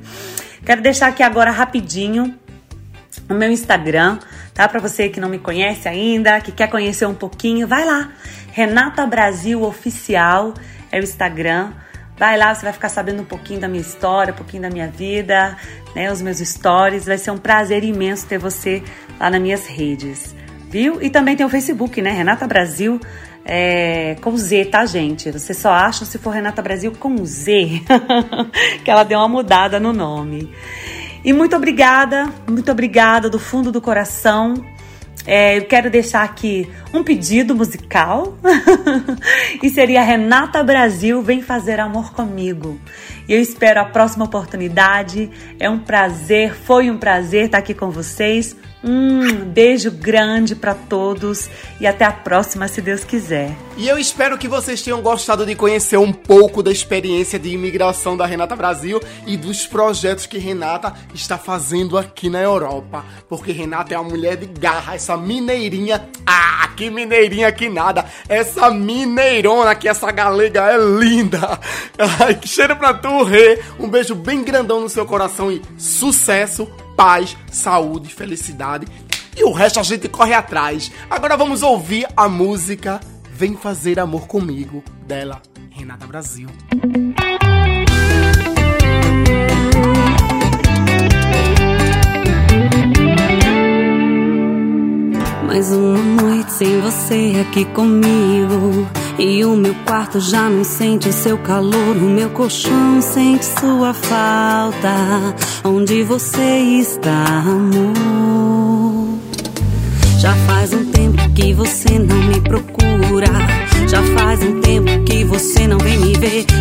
Quero deixar aqui agora rapidinho o meu Instagram, tá? Para você que não me conhece ainda, que quer conhecer um pouquinho, vai lá. Renata Brasil Oficial é o Instagram. Vai lá, você vai ficar sabendo um pouquinho da minha história, um pouquinho da minha vida, né, os meus stories. Vai ser um prazer imenso ter você lá nas minhas redes, viu? E também tem o Facebook, né, Renata Brasil. É, com Z, tá, gente? Você só acha se for Renata Brasil com Z, que ela deu uma mudada no nome. E muito obrigada, muito obrigada do fundo do coração é, eu quero deixar aqui um pedido musical e seria Renata Brasil vem fazer amor comigo. E eu espero a próxima oportunidade. É um prazer, foi um prazer estar aqui com vocês. Um beijo grande para todos e até a próxima, se Deus quiser. E eu espero que vocês tenham gostado de conhecer um pouco da experiência de imigração da Renata Brasil e dos projetos que Renata está fazendo aqui na Europa. Porque Renata é uma mulher de garra, essa mineirinha. Ah, que mineirinha que nada! Essa mineirona que essa galega é linda! Ai, que cheiro pra tu, Rê! Um beijo bem grandão no seu coração e sucesso! Paz, saúde, felicidade. E o resto a gente corre atrás. Agora vamos ouvir a música Vem Fazer Amor Comigo, dela, Renata Brasil. Mais uma noite sem você aqui comigo. E o meu quarto já não sente seu calor, o meu colchão sente sua falta. Onde você está, amor? Já faz um tempo que você não me procura. Já faz um tempo que você não vem me ver.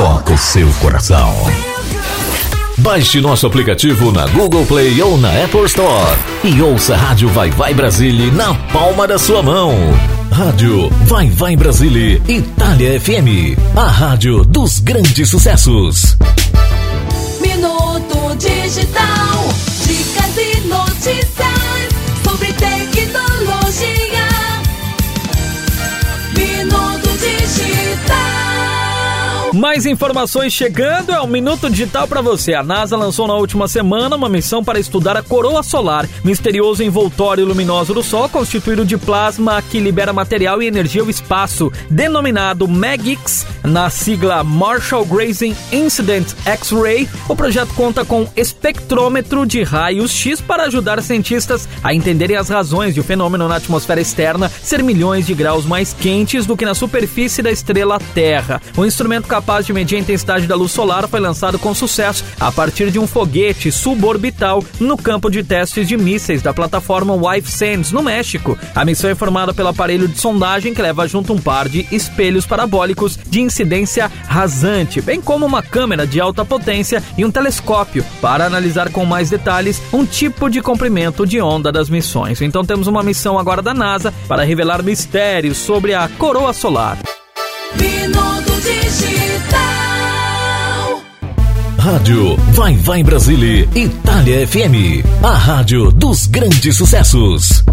toca o seu coração. Baixe nosso aplicativo na Google Play ou na Apple Store e ouça a Rádio Vai Vai Brasília na palma da sua mão. Rádio Vai Vai Brasília, Itália FM, a rádio dos grandes sucessos. Mais informações chegando, é um minuto digital para você. A NASA lançou na última semana uma missão para estudar a coroa solar, misterioso envoltório luminoso do Sol constituído de plasma que libera material e energia ao espaço, denominado MAGIX, na sigla Marshall Grazing Incident X-ray. O projeto conta com espectrômetro de raios X para ajudar cientistas a entenderem as razões de o fenômeno na atmosfera externa ser milhões de graus mais quentes do que na superfície da estrela Terra. O instrumento capaz de medir a intensidade da luz solar foi lançado com sucesso a partir de um foguete suborbital no campo de testes de mísseis da plataforma Wife Sands, no México. A missão é formada pelo aparelho de sondagem que leva junto um par de espelhos parabólicos de incidência rasante, bem como uma câmera de alta potência e um telescópio para analisar com mais detalhes um tipo de comprimento de onda das missões. Então temos uma missão agora da NASA para revelar mistérios sobre a coroa solar. Minuto Digital. Rádio Vai Vai Brasília, Itália FM, a rádio dos grandes sucessos.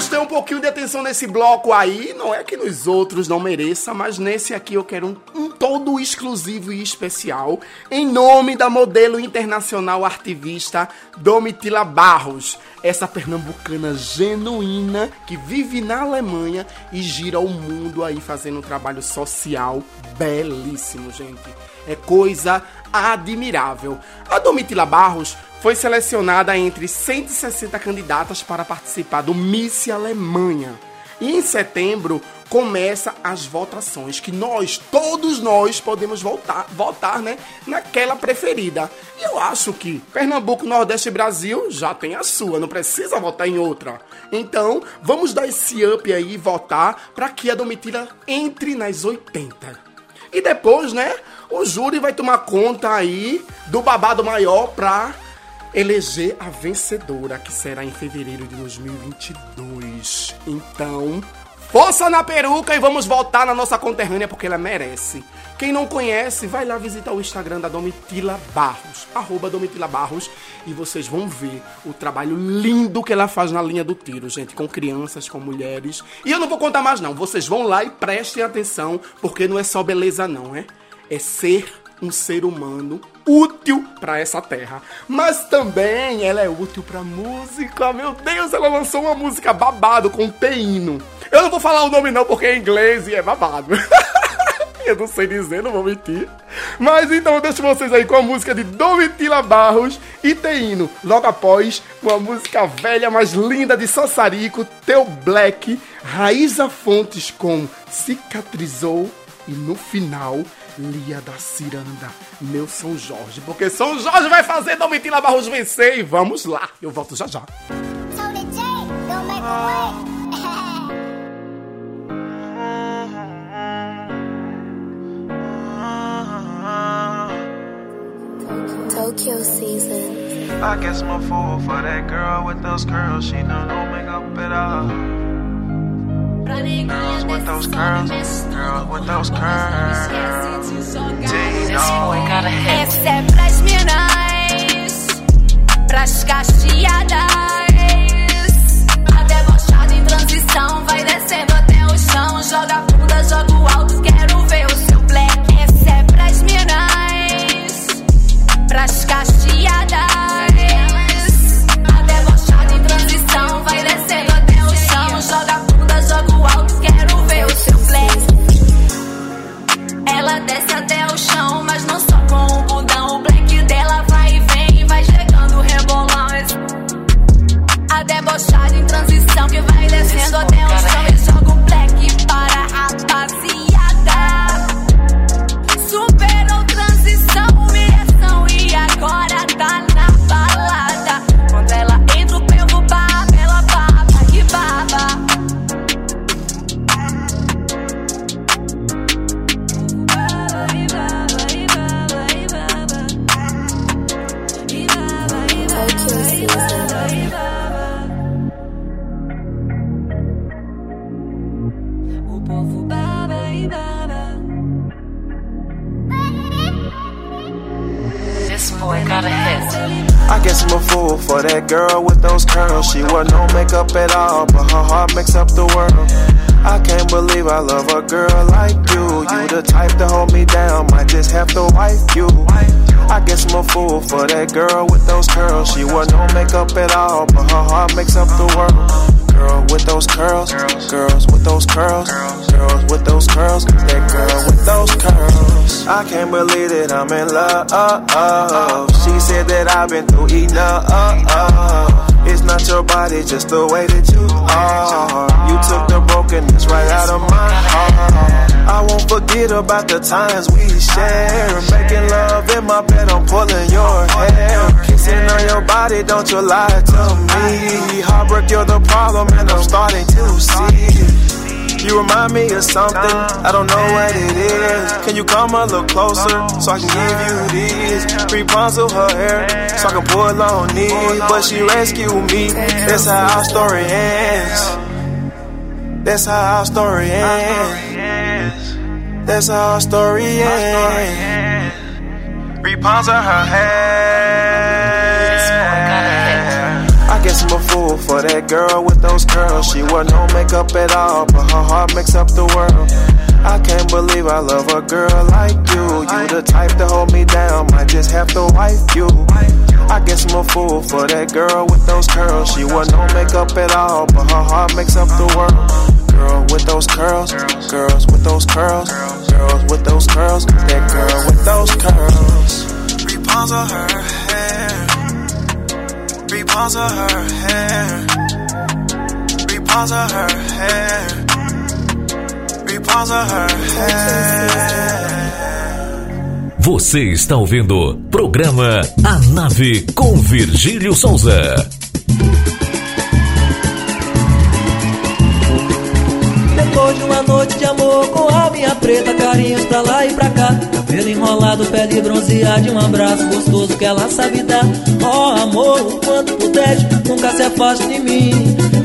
Vamos ter um pouquinho de atenção nesse bloco aí. Não é que nos outros não mereça, mas nesse aqui eu quero um, um todo exclusivo e especial. Em nome da modelo internacional artivista Domitila Barros. Essa pernambucana genuína que vive na Alemanha e gira o mundo aí fazendo um trabalho social belíssimo, gente. É coisa admirável. A Domitila Barros foi selecionada entre 160 candidatas para participar do Miss Alemanha. E em setembro começa as votações que nós, todos nós, podemos voltar, votar, né, naquela preferida. E eu acho que Pernambuco, Nordeste e Brasil já tem a sua, não precisa votar em outra. Então, vamos dar esse up aí e votar para que a Domitila entre nas 80. E depois, né, o júri vai tomar conta aí do babado maior pra eleger a vencedora, que será em fevereiro de 2022. Então, força na peruca e vamos voltar na nossa conterrânea porque ela merece. Quem não conhece, vai lá visitar o Instagram da Domitila Barros, arroba Domitila Barros, e vocês vão ver o trabalho lindo que ela faz na linha do tiro, gente, com crianças, com mulheres. E eu não vou contar mais não, vocês vão lá e prestem atenção, porque não é só beleza não, é? É ser um ser humano útil para essa terra. Mas também ela é útil para música. Meu Deus, ela lançou uma música babado com teíno. Eu não vou falar o nome não porque é inglês e é babado. Eu não sei dizer, não vou mentir. Mas então eu deixo vocês aí com a música de Domitila Barros e Teíno. Logo após, uma música velha, mais linda de Sassarico, Teu Black, Raíza Fontes com Cicatrizou e no final, Lia da Ciranda, meu São Jorge. Porque São Jorge vai fazer Domitila Barros vencer e vamos lá. Eu volto já já. Tokyo season. I guess I'm a fool for that girl with those curls. She don't know makeup at all. Girls with those curls, girls with those curls. This boy got a hit. Essa é pras minas, pras castiadas. A debochada em transição vai descendo até o chão. Joga bunda, joga o alto, quero ver o seu black. Essa é pras minas, pras castiadas. Até o chão, about the times we shared. Making love in my bed, I'm pulling your hair. Kissing on your body, don't you lie to me. Heartbreak, you're the problem, and I'm starting to see. You remind me of something, I don't know what it is. Can you come a little closer so I can give you these? Rapunzel her hair so I can pull on these. But she rescued me, that's how our story ends. That's how our story ends. That's how our story ends. Rapunzel her hair. I guess I'm a fool for that girl with those curls. She wore no makeup at all, but her heart makes up the world. I can't believe I love a girl like you. You the type to hold me down, might just have to wife you. I guess I'm a fool for that girl with those curls. She wore no makeup at all, but her heart makes up the world. Girl with those curls, girls with those curls, girls with those curls, that girl with those curls. Rapunzel her hair, Rapunzel her hair, Rapunzel her hair, Rapunzel her hair. Você está ouvindo programa A Nave com Virgílio Souza. De uma noite de amor com a minha preta, carinhos pra lá e pra cá. Cabelo enrolado, pele bronzeada um abraço gostoso que ela sabe dar. Ó oh, amor, o quanto puderes, nunca se afaste de mim.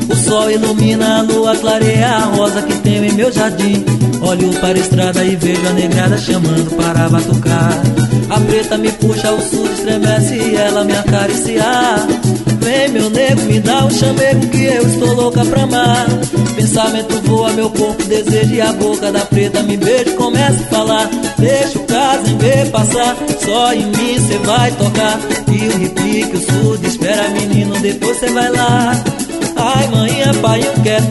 O sol ilumina a lua, clareia a rosa que tenho em meu jardim. Olho para a estrada e vejo a negrada chamando para batucar. A preta me puxa, o sul estremece e ela me acariciar. Vem meu nego, me dá um chamego que eu estou louca pra amar. Pensamento voa, meu corpo deseja e a boca da preta me beija e começa a falar. Deixa o caso em ver passar, só em mim cê vai tocar. E o repique, o surdo, espera menino, depois cê vai lá. Ai, manhã, pai, eu quero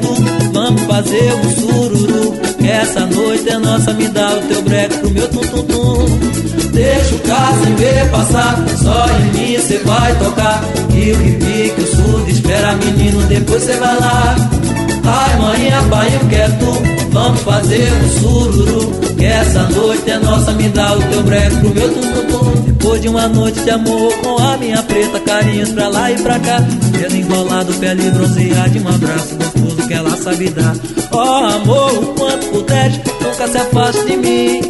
vamos fazer um sururu. Que essa noite é nossa, me dá o teu breque pro meu tum-tum-tum. Deixa o caso em ver passar, só em mim cê vai tocar. E o repique, o surdo, espera menino, depois cê vai lá. Ai, manhã, pai, eu quero vamos fazer um sururu. Que essa noite é nossa, me dá o teu breque pro meu tum-tum-tum. Depois de uma noite de amor com a minha preta, carinhos pra lá e pra cá. Dedo enrolado, pele bronzeada, um abraço gostoso que ela sabe dar. Oh, amor, o quanto puderes, nunca se afaste de mim.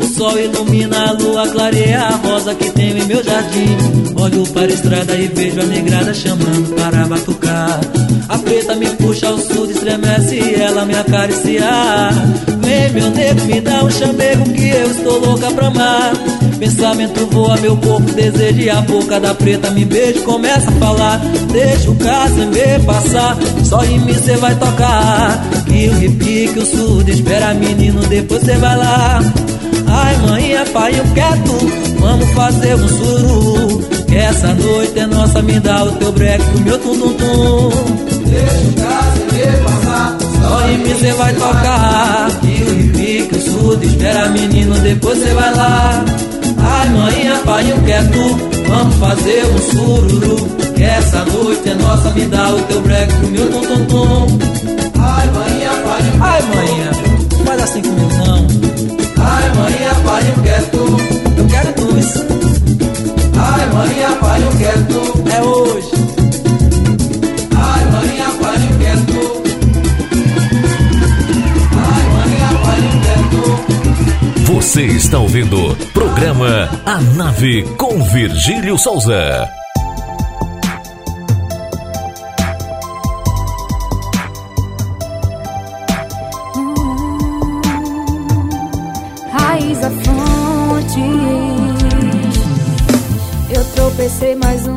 O sol ilumina a lua, clareia a rosa que tenho em meu jardim. Olho para a estrada e vejo a negrada chamando para batucar. A preta me puxa ao sul, estremece e ela me acaricia. Vem meu nego, me dá um chamego que eu estou louca pra amar. Pensamento voa, meu corpo deseja a boca da preta me beija começa a falar. Deixa o caso me passar, só em mim cê vai tocar. Que o repique, o surdo espera menino, depois cê vai lá. Ai mãe, é pai, eu quero, vamos fazer um. Que essa noite é nossa, me dá o teu breque, o meu tum tum tum. Deixa o caso me passar, só em mim cê vai tocar. Que o o surdo espera menino, depois cê vai lá. Ai é pai, eu quero, vamos fazer um sururu. Que essa noite é nossa, me dá o teu breque, o meu tum tum tum. Ai é pai, Ai mãe, não faz assim comigo não. Ai mãe, pai, eu quero tu, eu quero tu isso. Ai mãe, pai, eu quero tu, é hoje. Você está ouvindo programa A Nave com Virgílio Souza. raiz a fonte. Eu tropecei mais uma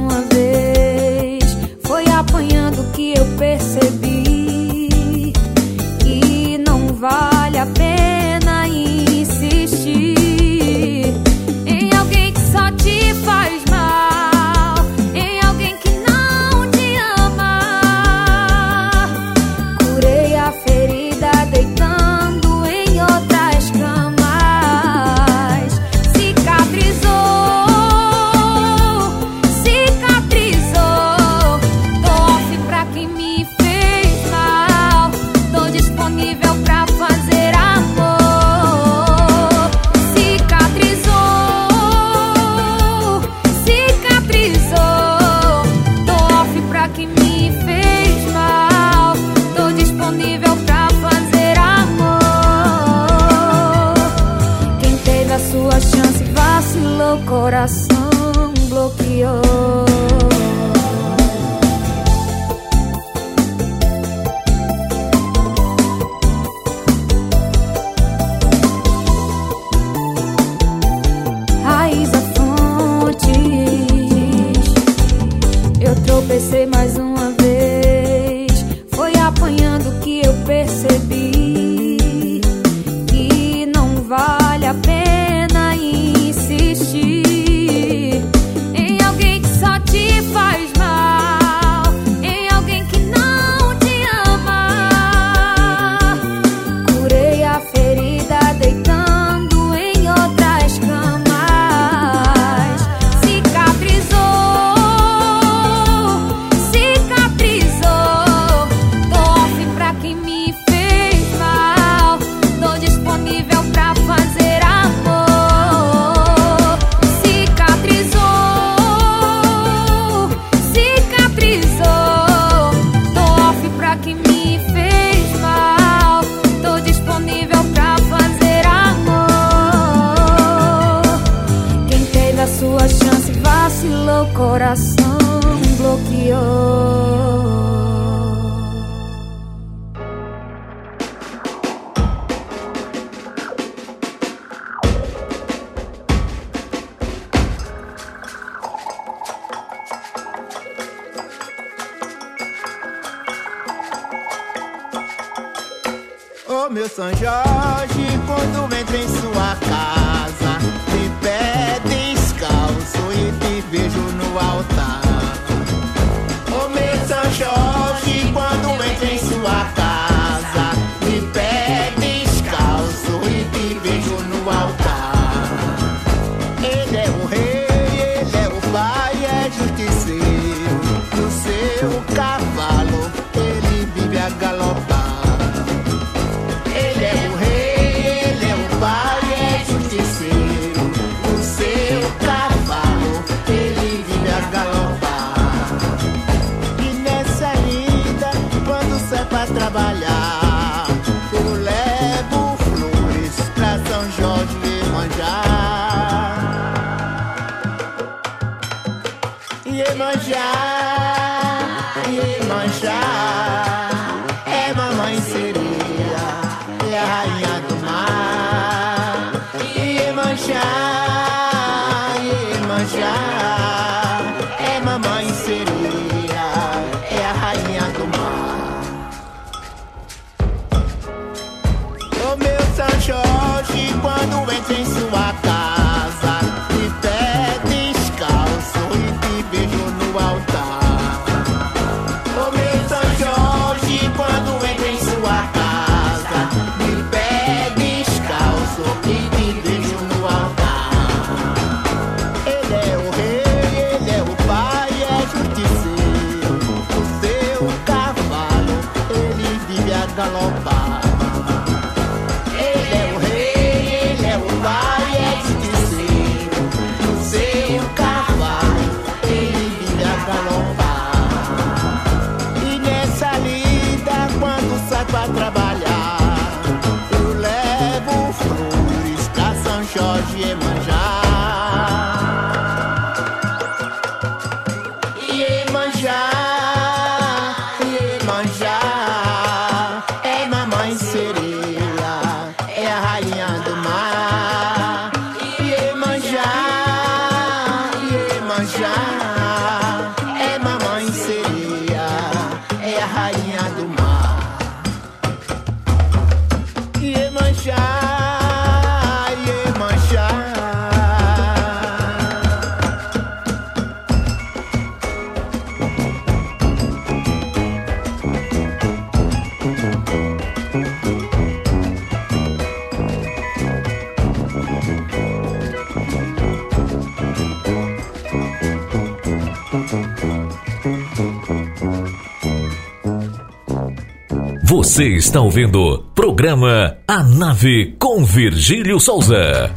Você está ouvindo programa A Nave com Virgílio Souza.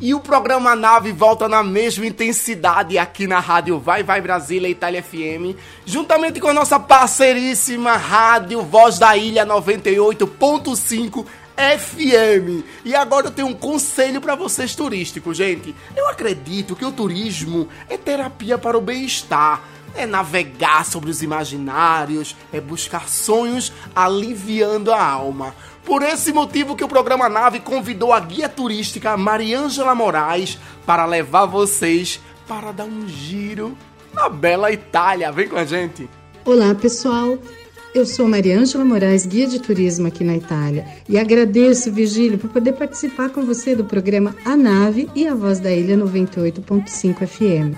E o programa Nave volta na mesma intensidade aqui na rádio Vai Vai Brasília Itália FM, juntamente com a nossa parceiríssima rádio Voz da Ilha 98.5 FM. E agora eu tenho um conselho para vocês turísticos, gente. Eu acredito que o turismo é terapia para o bem-estar. É navegar sobre os imaginários, é buscar sonhos aliviando a alma. Por esse motivo que o programa Nave convidou a guia turística Mariângela Moraes para levar vocês para dar um giro na bela Itália. Vem com a gente. Olá, pessoal. Eu sou Mariângela Moraes, guia de turismo aqui na Itália, e agradeço, Virgílio, por poder participar com você do programa A Nave e a Voz da Ilha 98.5 FM.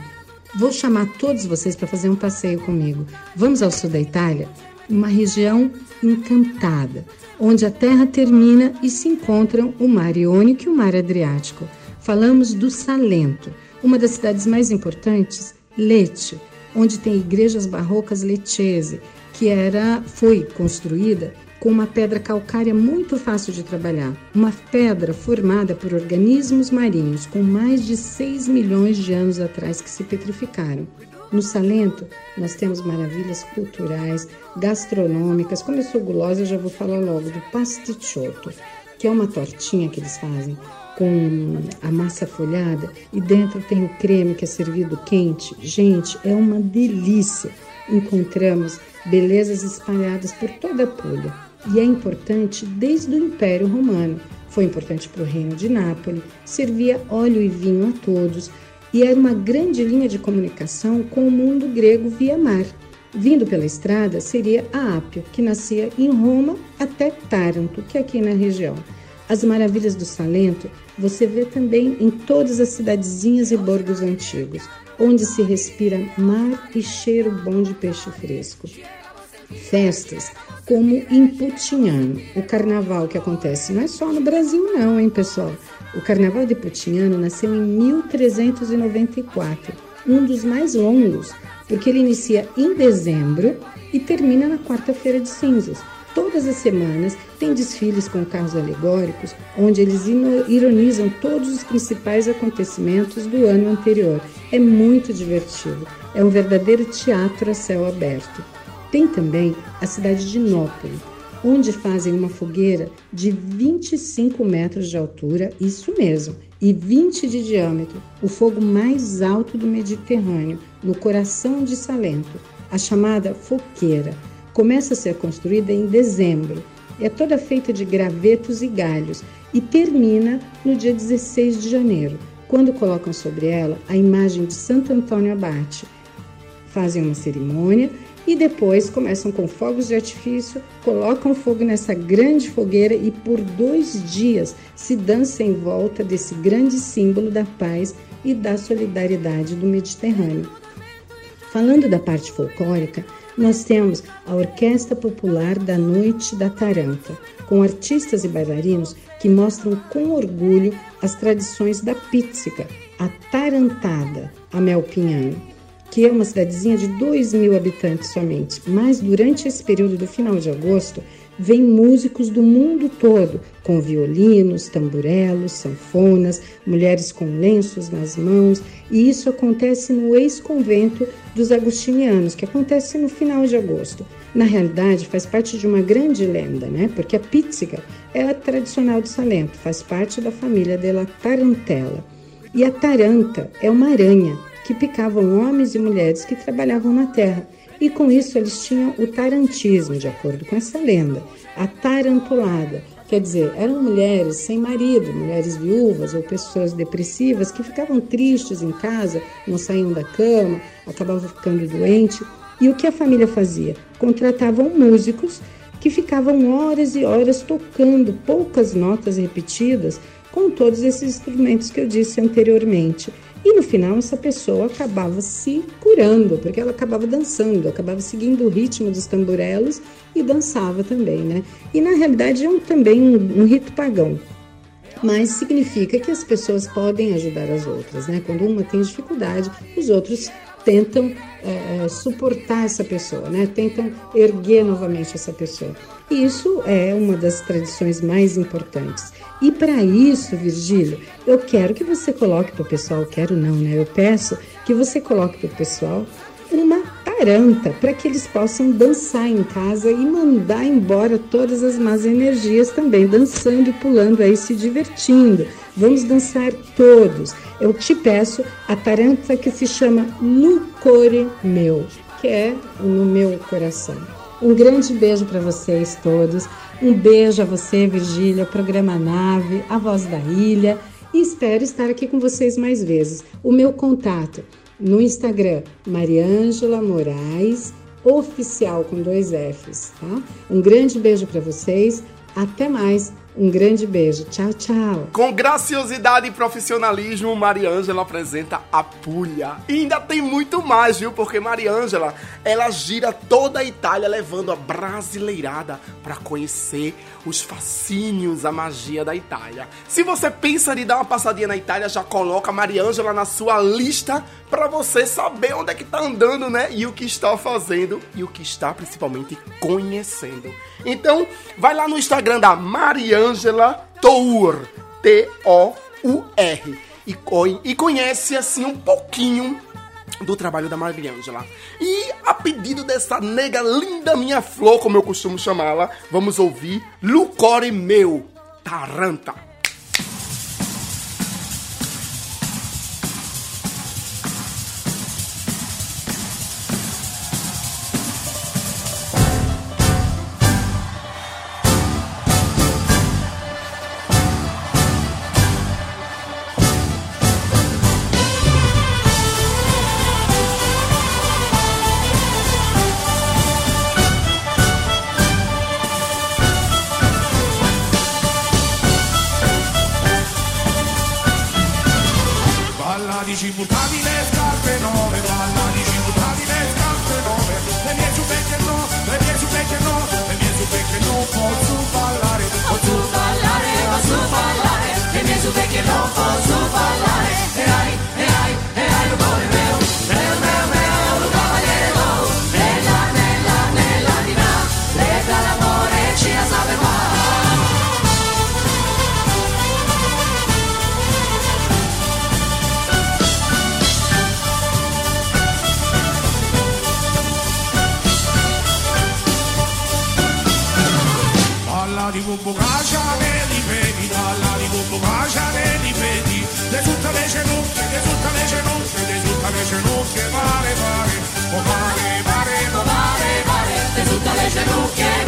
Vou chamar todos vocês para fazer um passeio comigo. Vamos ao sul da Itália, uma região encantada, onde a terra termina e se encontram o Mar Iônico e o Mar Adriático. Falamos do Salento, uma das cidades mais importantes, Lecce, onde tem igrejas barrocas lecese, que era foi construída com uma pedra calcária muito fácil de trabalhar, uma pedra formada por organismos marinhos com mais de 6 milhões de anos atrás que se petrificaram. No Salento, nós temos maravilhas culturais, gastronômicas. Como eu sou gulosa, eu já vou falar logo do pasticciotto, que é uma tortinha que eles fazem com a massa folhada e dentro tem o creme que é servido quente. Gente, é uma delícia. Encontramos belezas espalhadas por toda a Puglia e é importante desde o Império Romano. Foi importante para o Reino de Nápoles, servia óleo e vinho a todos e era uma grande linha de comunicação com o mundo grego via mar. Vindo pela estrada seria a Ápia, que nascia em Roma até Taranto, que é aqui na região. As maravilhas do Salento você vê também em todas as cidadezinhas e borgos antigos, onde se respira mar e cheiro bom de peixe fresco. Festas como em Putinhano, o carnaval que acontece não é só no Brasil não, hein, pessoal? O carnaval de Putinhano nasceu em 1394, um dos mais longos, porque ele inicia em dezembro e termina na quarta-feira de cinzas. Todas as semanas tem desfiles com carros alegóricos, onde eles ironizam todos os principais acontecimentos do ano anterior. É muito divertido. É um verdadeiro teatro a céu aberto. Tem também a cidade de Nápoles, onde fazem uma fogueira de 25 metros de altura, isso mesmo, e 20 de diâmetro, o fogo mais alto do Mediterrâneo, no coração de Salento, a chamada foqueira. Começa a ser construída em dezembro É toda feita de gravetos e galhos e termina no dia 16 de janeiro, quando colocam sobre ela a imagem de Santo Antônio Abate. Fazem uma cerimônia e depois começam com fogos de artifício, colocam fogo nessa grande fogueira e por dois dias se dança em volta desse grande símbolo da paz e da solidariedade do Mediterrâneo. Falando da parte folclórica, nós temos a Orquestra Popular da Noite da Taranta, com artistas e bailarinos que mostram com orgulho as tradições da pizzica, a tarantada, a Melpinhano, que é uma cidadezinha de 2 mil habitantes somente. Mas durante esse período do final de agosto, vêm músicos do mundo todo, com violinos, tamburelos, sanfonas, mulheres com lenços nas mãos, e isso acontece no ex-convento dos agostinianos, que acontece no final de agosto. Na realidade, faz parte de uma grande lenda, né? Porque a pizzica é a tradicional de Salento, faz parte da família della Tarantella. E a taranta é uma aranha que picavam homens e mulheres que trabalhavam na terra e com isso eles tinham o tarantismo, de acordo com essa lenda, a tarantulada. Quer dizer, eram mulheres sem marido, mulheres viúvas ou pessoas depressivas que ficavam tristes em casa, não saíam da cama, acabavam ficando doentes. E o que a família fazia? Contratavam músicos que ficavam horas e horas tocando poucas notas repetidas com todos esses instrumentos que eu disse anteriormente. E no final, essa pessoa acabava se porque ela acabava dançando, acabava seguindo o ritmo dos tamborelos e dançava também, né? E na realidade é um, também um, um rito pagão, mas significa que as pessoas podem ajudar as outras, né? Quando uma tem dificuldade, os outros tentam é, suportar essa pessoa, né? Tentam erguer novamente essa pessoa. E isso é uma das tradições mais importantes. E para isso, Virgílio, eu quero que você coloque para o pessoal, quero não, né? Eu peço que você coloque para o pessoal uma taranta para que eles possam dançar em casa e mandar embora todas as más energias também, dançando e pulando aí, se divertindo. Vamos dançar todos. Eu te peço a taranta que se chama Lucore Meu, que é no meu coração. Um grande beijo para vocês todos. Um beijo a você, Virgília, programa Nave, a Voz da Ilha. E espero estar aqui com vocês mais vezes. O meu contato no Instagram, Mariângela Moraes, oficial com dois Fs, tá? Um grande beijo para vocês. Até mais. Um grande beijo. Tchau, tchau. Com graciosidade e profissionalismo, Mariângela apresenta a Puglia. E ainda tem muito mais, viu? Porque Mariângela, ela gira toda a Itália levando a brasileirada para conhecer os fascínios, a magia da Itália. Se você pensa em dar uma passadinha na Itália, já coloca Mariângela na sua lista para você saber onde é que tá andando, né? E o que está fazendo e o que está principalmente conhecendo. Então, vai lá no Instagram da Mariângela Tour, T-O-U-R, e, e conhece assim um pouquinho do trabalho da Mariângela. E a pedido dessa nega linda minha flor, como eu costumo chamá-la, vamos ouvir Lucore Meu, Taranta. okay.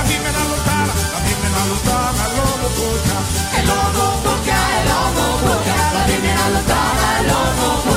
la vive la lontana, la la lontana, el lobo bocca. El lobo bocca, el lobo la vive la lontana, el lobo.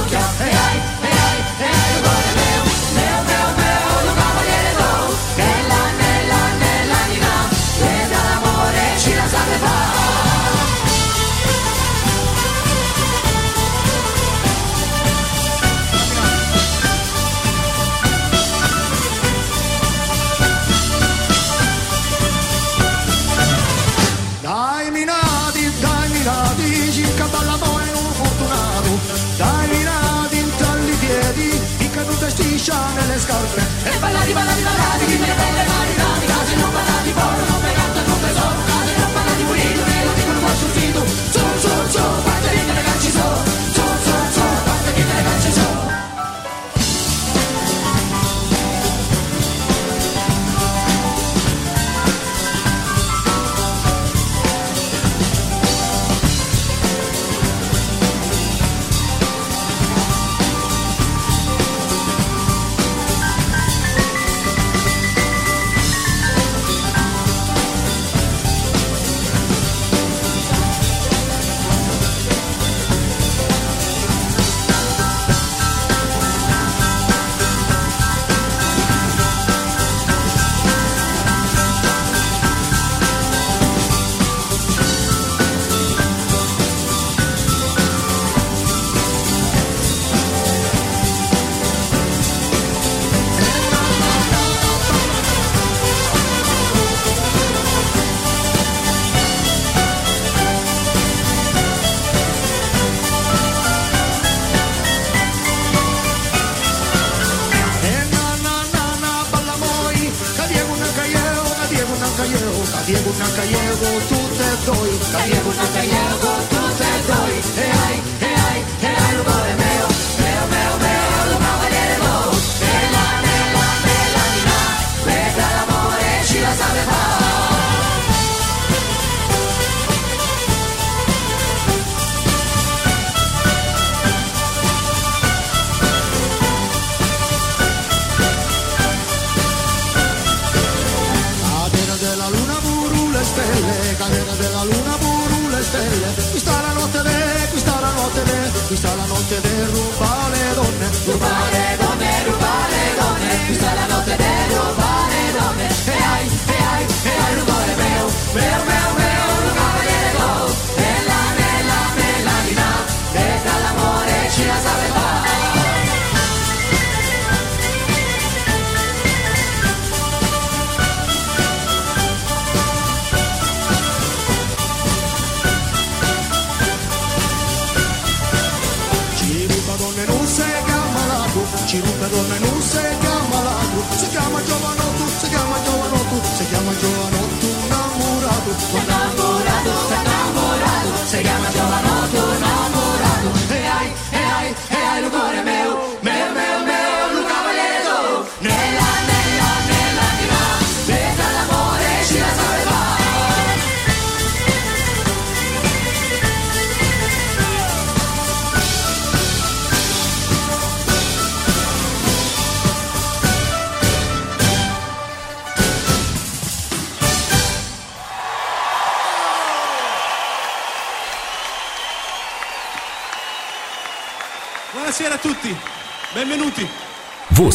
striscione nelle scarpe e ballari ballari ballari che mi belle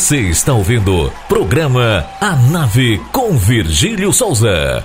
Você está ouvindo o programa A Nave com Virgílio Souza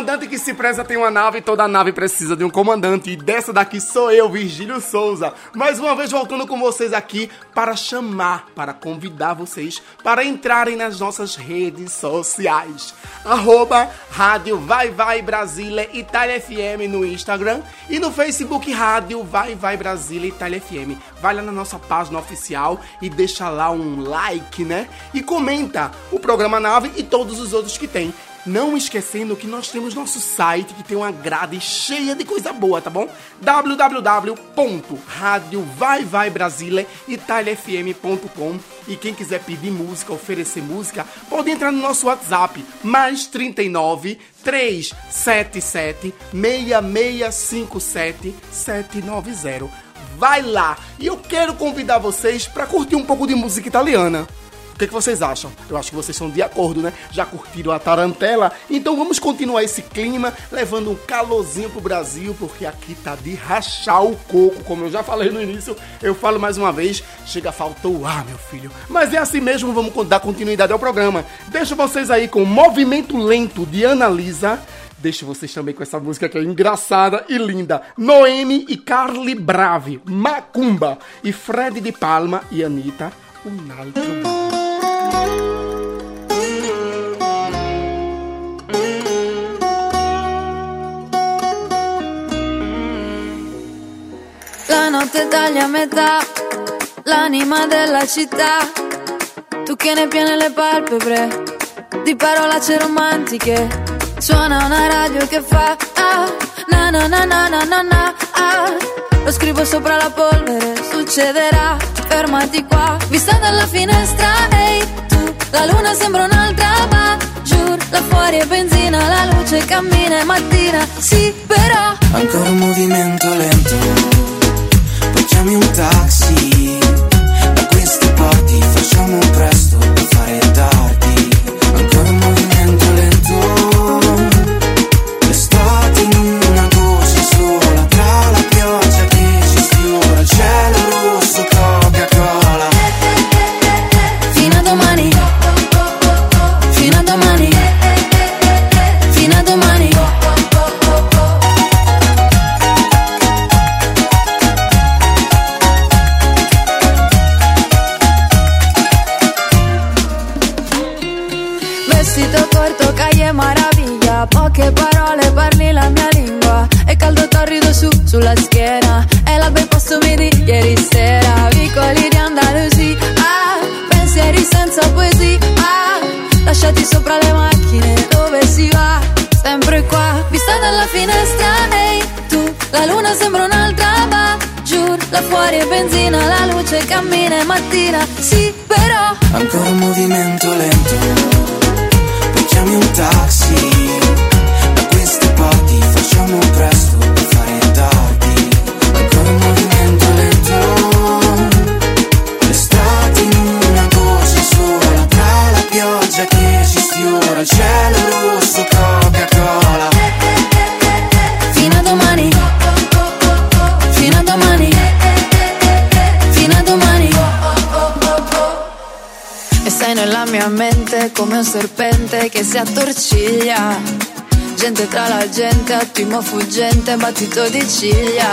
comandante que se preza tem uma nave, toda nave precisa de um comandante. E dessa daqui sou eu, Virgílio Souza. Mais uma vez voltando com vocês aqui para chamar, para convidar vocês para entrarem nas nossas redes sociais. Arroba Rádio Vai Vai Brasília Itália FM no Instagram e no Facebook Rádio Vai Vai Brasília Itália FM. Vai lá na nossa página oficial e deixa lá um like, né? E comenta o programa Nave e todos os outros que tem. Não esquecendo que nós temos nosso site que tem uma grade cheia de coisa boa, tá bom? www.radiovaivaibrasileitaliafm.com E quem quiser pedir música, oferecer música, pode entrar no nosso WhatsApp, mais 39 377 6657 790. Vai lá! E eu quero convidar vocês para curtir um pouco de música italiana. O que, que vocês acham? Eu acho que vocês estão de acordo, né? Já curtiram a tarantela? Então vamos continuar esse clima, levando um calorzinho pro Brasil, porque aqui tá de rachar o coco, como eu já falei no início. Eu falo mais uma vez, chega faltou o ar, meu filho. Mas é assim mesmo, vamos dar continuidade ao programa. Deixo vocês aí com Movimento Lento de Ana Lisa. Deixo vocês também com essa música que é engraçada e linda. Noemi e Carly Brave, Macumba. E Fred de Palma e Anitta, um altro notte taglia a metà l'anima della città. Tu che ne piene le palpebre di parolacce romantiche. Suona una radio che fa ah, na na na na na na ah. Lo scrivo sopra la polvere, succederà. Fermati qua, vista dalla finestra, ehi tu. La luna sembra un'altra, ma giù là fuori è benzina, la luce cammina, è mattina. Sì, però Ancora un movimento lento, poi chiami un Poche parole, parli la mia lingua. E caldo torrido su, sulla schiena. E la posto mi di ieri sera. Vicoli di Andalusia ah, Pensieri senza poesia ah, Lasciati sopra le macchine Dove si va? Sempre qua Vista dalla finestra, ehi tu. La luna sembra un'altra, ma giù Là fuori è benzina, la luce cammina, è mattina. Sì, un serpente che si attorciglia. Gente tra la gente, attimo fuggente, battito di ciglia.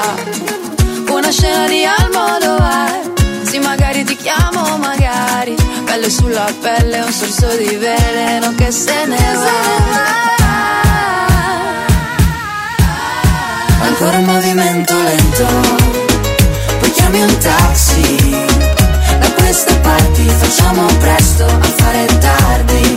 Una scena di Almodovar. Sì, magari ti chiamo, magari. Pelle sulla pelle, un sorso di veleno che se ne va. Ancora un movimento lento, poi chiami un taxi. Da queste parti facciamo presto a fare tardi.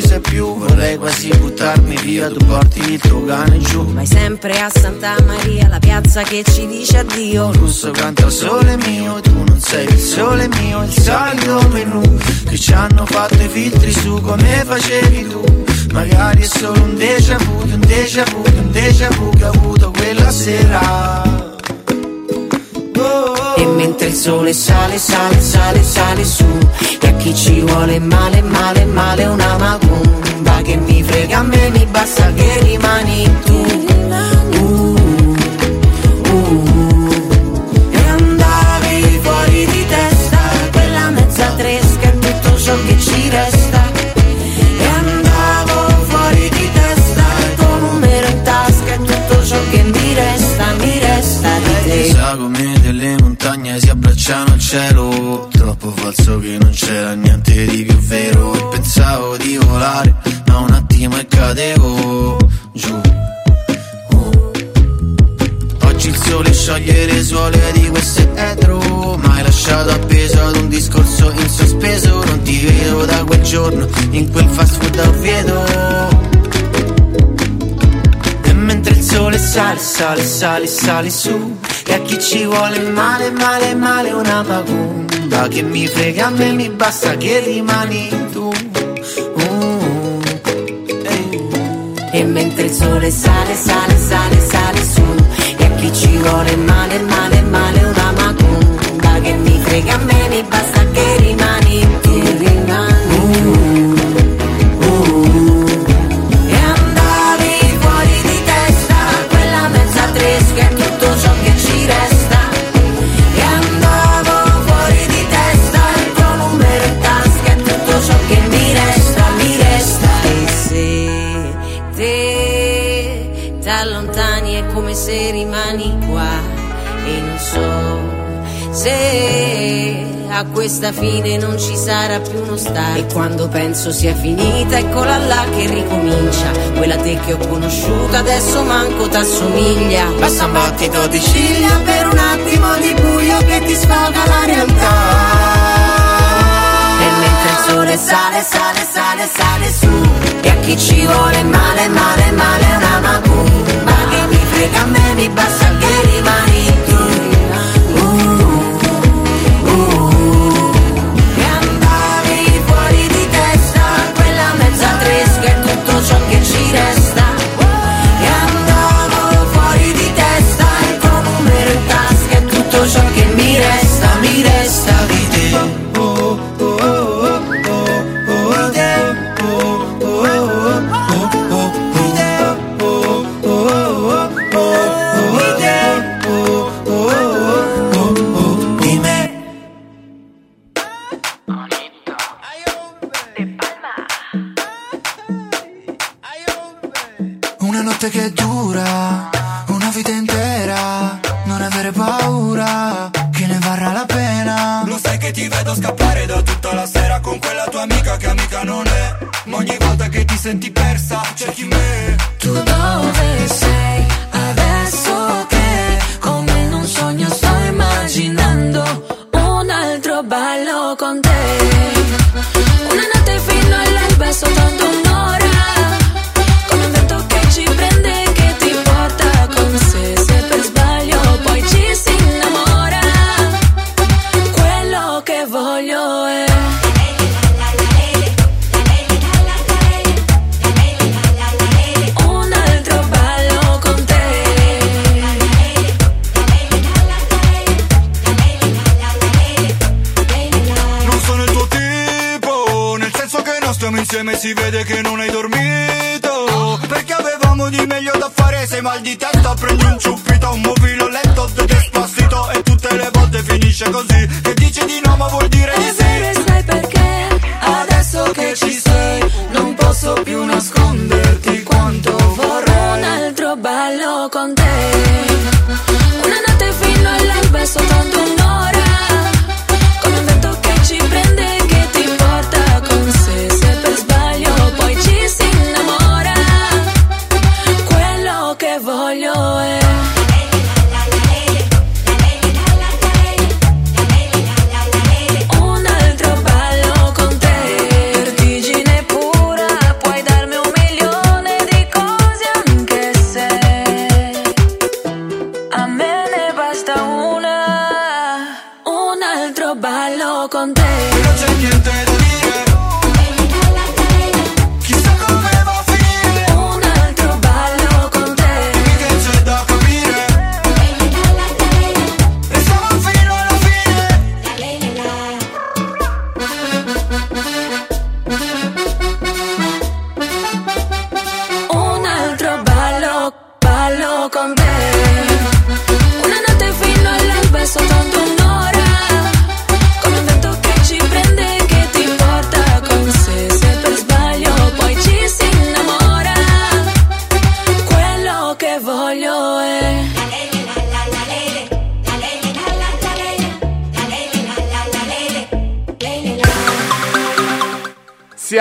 ci sei più. Vorrei quasi buttarmi via, tu porti il tuo cane giù. Vai sempre a Santa Maria, la piazza che ci dice addio. Russo canta sole mio, tu non sei il sole mio Il solito menù che ci hanno fatto i filtri su come facevi tu. Magari è solo un déjà vu, un déjà vu, un déjà vu che ho avuto quella sera E mentre il sole sale, sale, sale, sale su E a chi ci vuole male, male, male una macumba Che mi frega a me, mi basta che rimani tu Uh, uh. Al cielo Troppo falso che non c'era niente di più vero. E pensavo di volare ma un attimo e cadevo giù. Oh. Oggi il sole scioglie le suole di questo etro Ma lasciato appeso ad un discorso in sospeso. Non ti vedo da quel giorno in quel fast food a Oviedo il sole sale, sale, sale, sale su. E a chi ci vuole male, male, male una macumba Che mi frega a me, mi basta che rimani tu. Uh, E mentre il sole sale, sale, sale, sale su. E a chi ci vuole male, male, male una macumba Che mi frega a me, mi basta che rimani tu a questa fine non ci sarà più uno stare E quando penso sia finita eccola là che ricomincia. Quella te che ho conosciuto adesso manco t'assomiglia. Basta un battito di ciglia per un attimo di buio che ti sfoga la realtà. E mentre il sole sale, sale, sale, sale su. E a chi ci vuole male, male, male una macumba Che mi frega a me, mi basta che Jesus.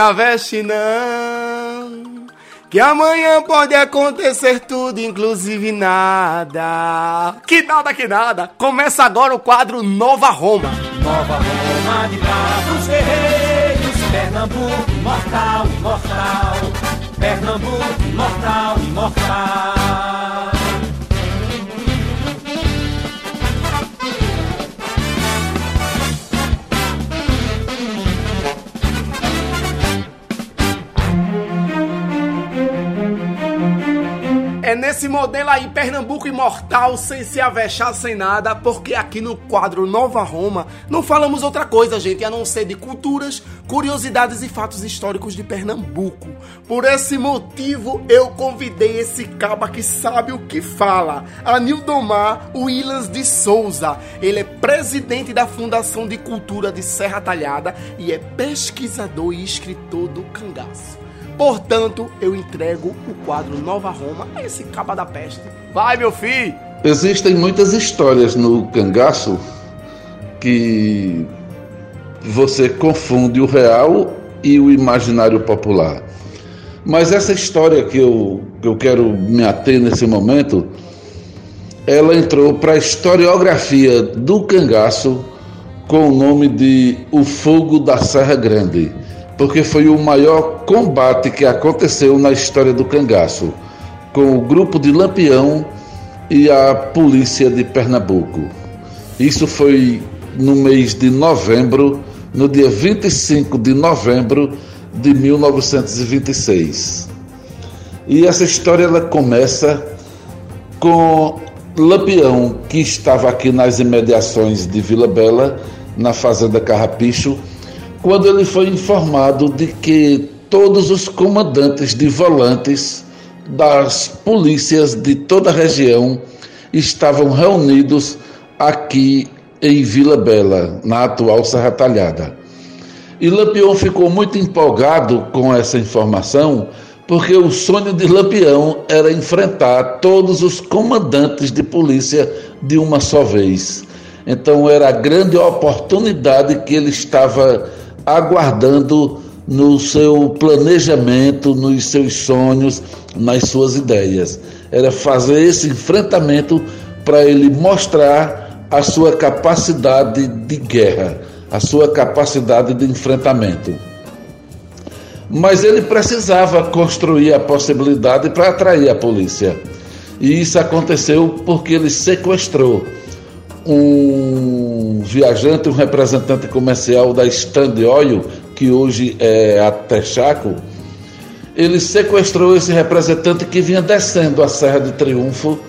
Se aveste não, que amanhã pode acontecer tudo, inclusive nada. Que nada, que nada. Começa agora o quadro Nova Roma. Nova Roma de bravos guerreiros, Pernambuco imortal, imortal. Pernambuco imortal, imortal. É nesse modelo aí, Pernambuco imortal, sem se avexar, sem nada, porque aqui no quadro Nova Roma não falamos outra coisa, gente, a não ser de culturas, curiosidades e fatos históricos de Pernambuco. Por esse motivo, eu convidei esse caba que sabe o que fala, Anildomar Williams de Souza. Ele é presidente da Fundação de Cultura de Serra Talhada e é pesquisador e escritor do Cangaço. Portanto, eu entrego o quadro Nova Roma a esse caba da peste. Vai, meu filho! Existem muitas histórias no cangaço que você confunde o real e o imaginário popular. Mas essa história que eu, que eu quero me ater nesse momento, ela entrou para a historiografia do cangaço com o nome de O Fogo da Serra Grande, porque foi o maior combate que aconteceu na história do cangaço, com o grupo de Lampião e a polícia de Pernambuco. Isso foi no mês de novembro, no dia 25 de novembro de 1926. E essa história ela começa com Lampião, que estava aqui nas imediações de Vila Bela, na fazenda Carrapicho, quando ele foi informado de que todos os comandantes de volantes das polícias de toda a região estavam reunidos aqui em Vila Bela, na atual Serra Talhada. E Lampião ficou muito empolgado com essa informação, porque o sonho de Lampião era enfrentar todos os comandantes de polícia de uma só vez. Então era a grande oportunidade que ele estava aguardando no seu planejamento, nos seus sonhos, nas suas ideias. Era fazer esse enfrentamento para ele mostrar a sua capacidade de guerra, a sua capacidade de enfrentamento. Mas ele precisava construir a possibilidade para atrair a polícia. E isso aconteceu porque ele sequestrou um viajante, um representante comercial da Stand Oil, que hoje é a Texaco, ele sequestrou esse representante que vinha descendo a Serra de Triunfo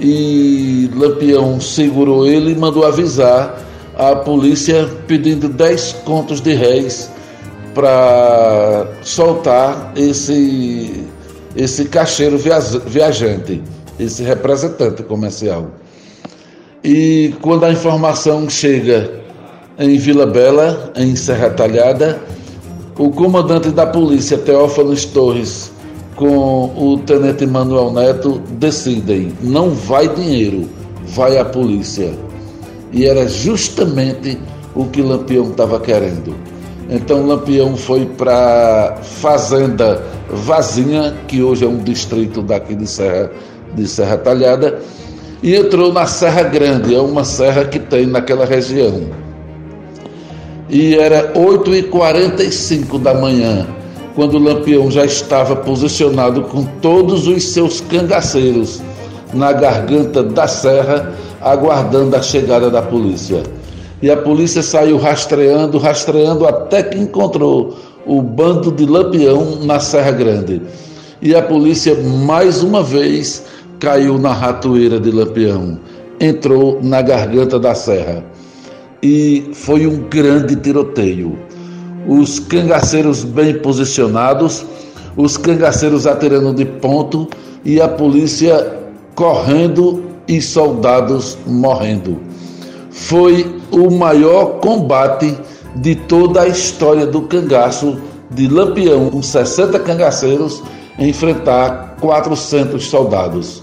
e Lampião segurou ele e mandou avisar a polícia pedindo 10 contos de réis para soltar esse, esse cacheiro viajante, esse representante comercial. E quando a informação chega em Vila Bela, em Serra Talhada, o comandante da polícia, Teófanes Torres, com o tenente Manuel Neto, decidem: não vai dinheiro, vai a polícia. E era justamente o que Lampião estava querendo. Então Lampião foi para Fazenda Vazinha, que hoje é um distrito daqui de Serra, de Serra Talhada, e entrou na Serra Grande, é uma serra que tem naquela região. E era 8h45 da manhã, quando o Lampião já estava posicionado com todos os seus cangaceiros na garganta da serra, aguardando a chegada da polícia. E a polícia saiu rastreando, rastreando, até que encontrou o bando de Lampião na Serra Grande. E a polícia, mais uma vez, caiu na ratoeira de Lampião, entrou na garganta da serra. E foi um grande tiroteio. Os cangaceiros bem posicionados, os cangaceiros atirando de ponto e a polícia correndo e soldados morrendo. Foi o maior combate de toda a história do cangaço de Lampião, com 60 cangaceiros, enfrentar 400 soldados.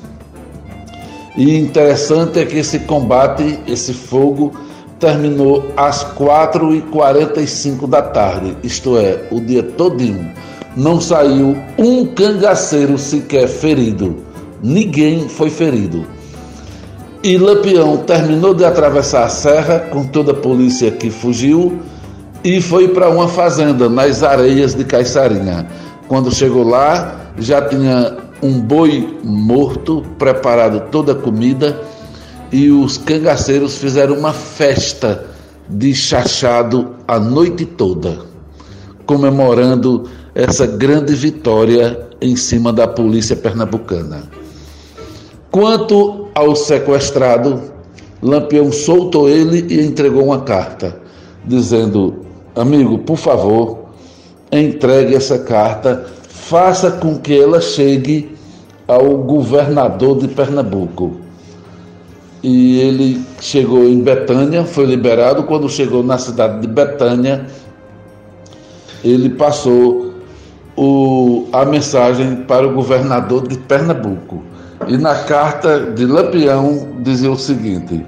E interessante é que esse combate, esse fogo, terminou às 4h45 da tarde, isto é, o dia todinho. Não saiu um cangaceiro sequer ferido. Ninguém foi ferido. E Lampião terminou de atravessar a serra com toda a polícia que fugiu e foi para uma fazenda nas areias de Caiçarinha. Quando chegou lá, já tinha um boi morto, preparado toda a comida e os cangaceiros fizeram uma festa de chachado a noite toda, comemorando essa grande vitória em cima da polícia pernambucana. Quanto ao sequestrado, Lampião soltou ele e entregou uma carta, dizendo: Amigo, por favor, entregue essa carta, faça com que ela chegue ao governador de Pernambuco. E ele chegou em Betânia, foi liberado. Quando chegou na cidade de Betânia, ele passou o, a mensagem para o governador de Pernambuco. E na carta de Lampião dizia o seguinte: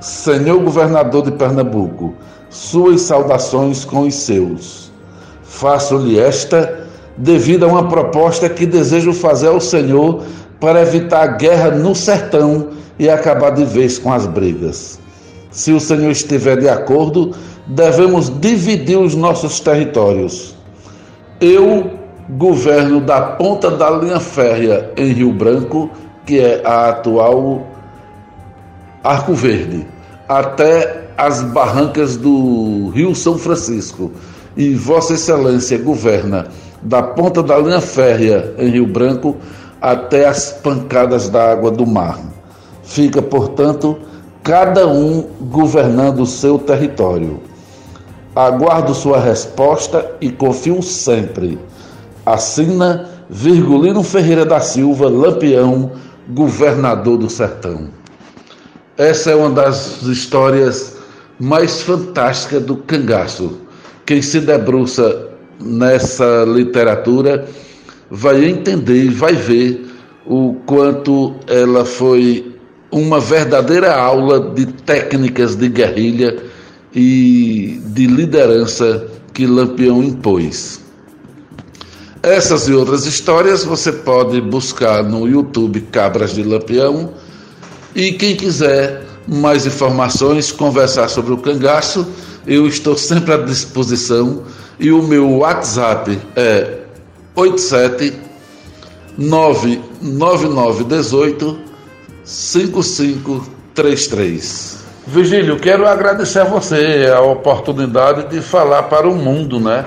Senhor governador de Pernambuco, suas saudações com os seus. Faço-lhe esta devido a uma proposta que desejo fazer ao Senhor para evitar a guerra no sertão e acabar de vez com as brigas. Se o Senhor estiver de acordo, devemos dividir os nossos territórios. Eu governo da ponta da linha férrea em Rio Branco, que é a atual Arco Verde, até as barrancas do Rio São Francisco. E Vossa Excelência governa da ponta da linha férrea em Rio Branco até as pancadas da água do mar. Fica, portanto, cada um governando o seu território. Aguardo sua resposta e confio sempre. Assina Virgulino Ferreira da Silva, Lampião, governador do sertão. Essa é uma das histórias mais fantásticas do cangaço. Quem se debruça nessa literatura vai entender vai ver o quanto ela foi uma verdadeira aula de técnicas de guerrilha e de liderança que Lampião impôs. Essas e outras histórias você pode buscar no YouTube Cabras de Lampião. E quem quiser mais informações, conversar sobre o cangaço, eu estou sempre à disposição. E o meu WhatsApp é 87 99918 5533. Vigílio, quero agradecer a você a oportunidade de falar para o mundo, né?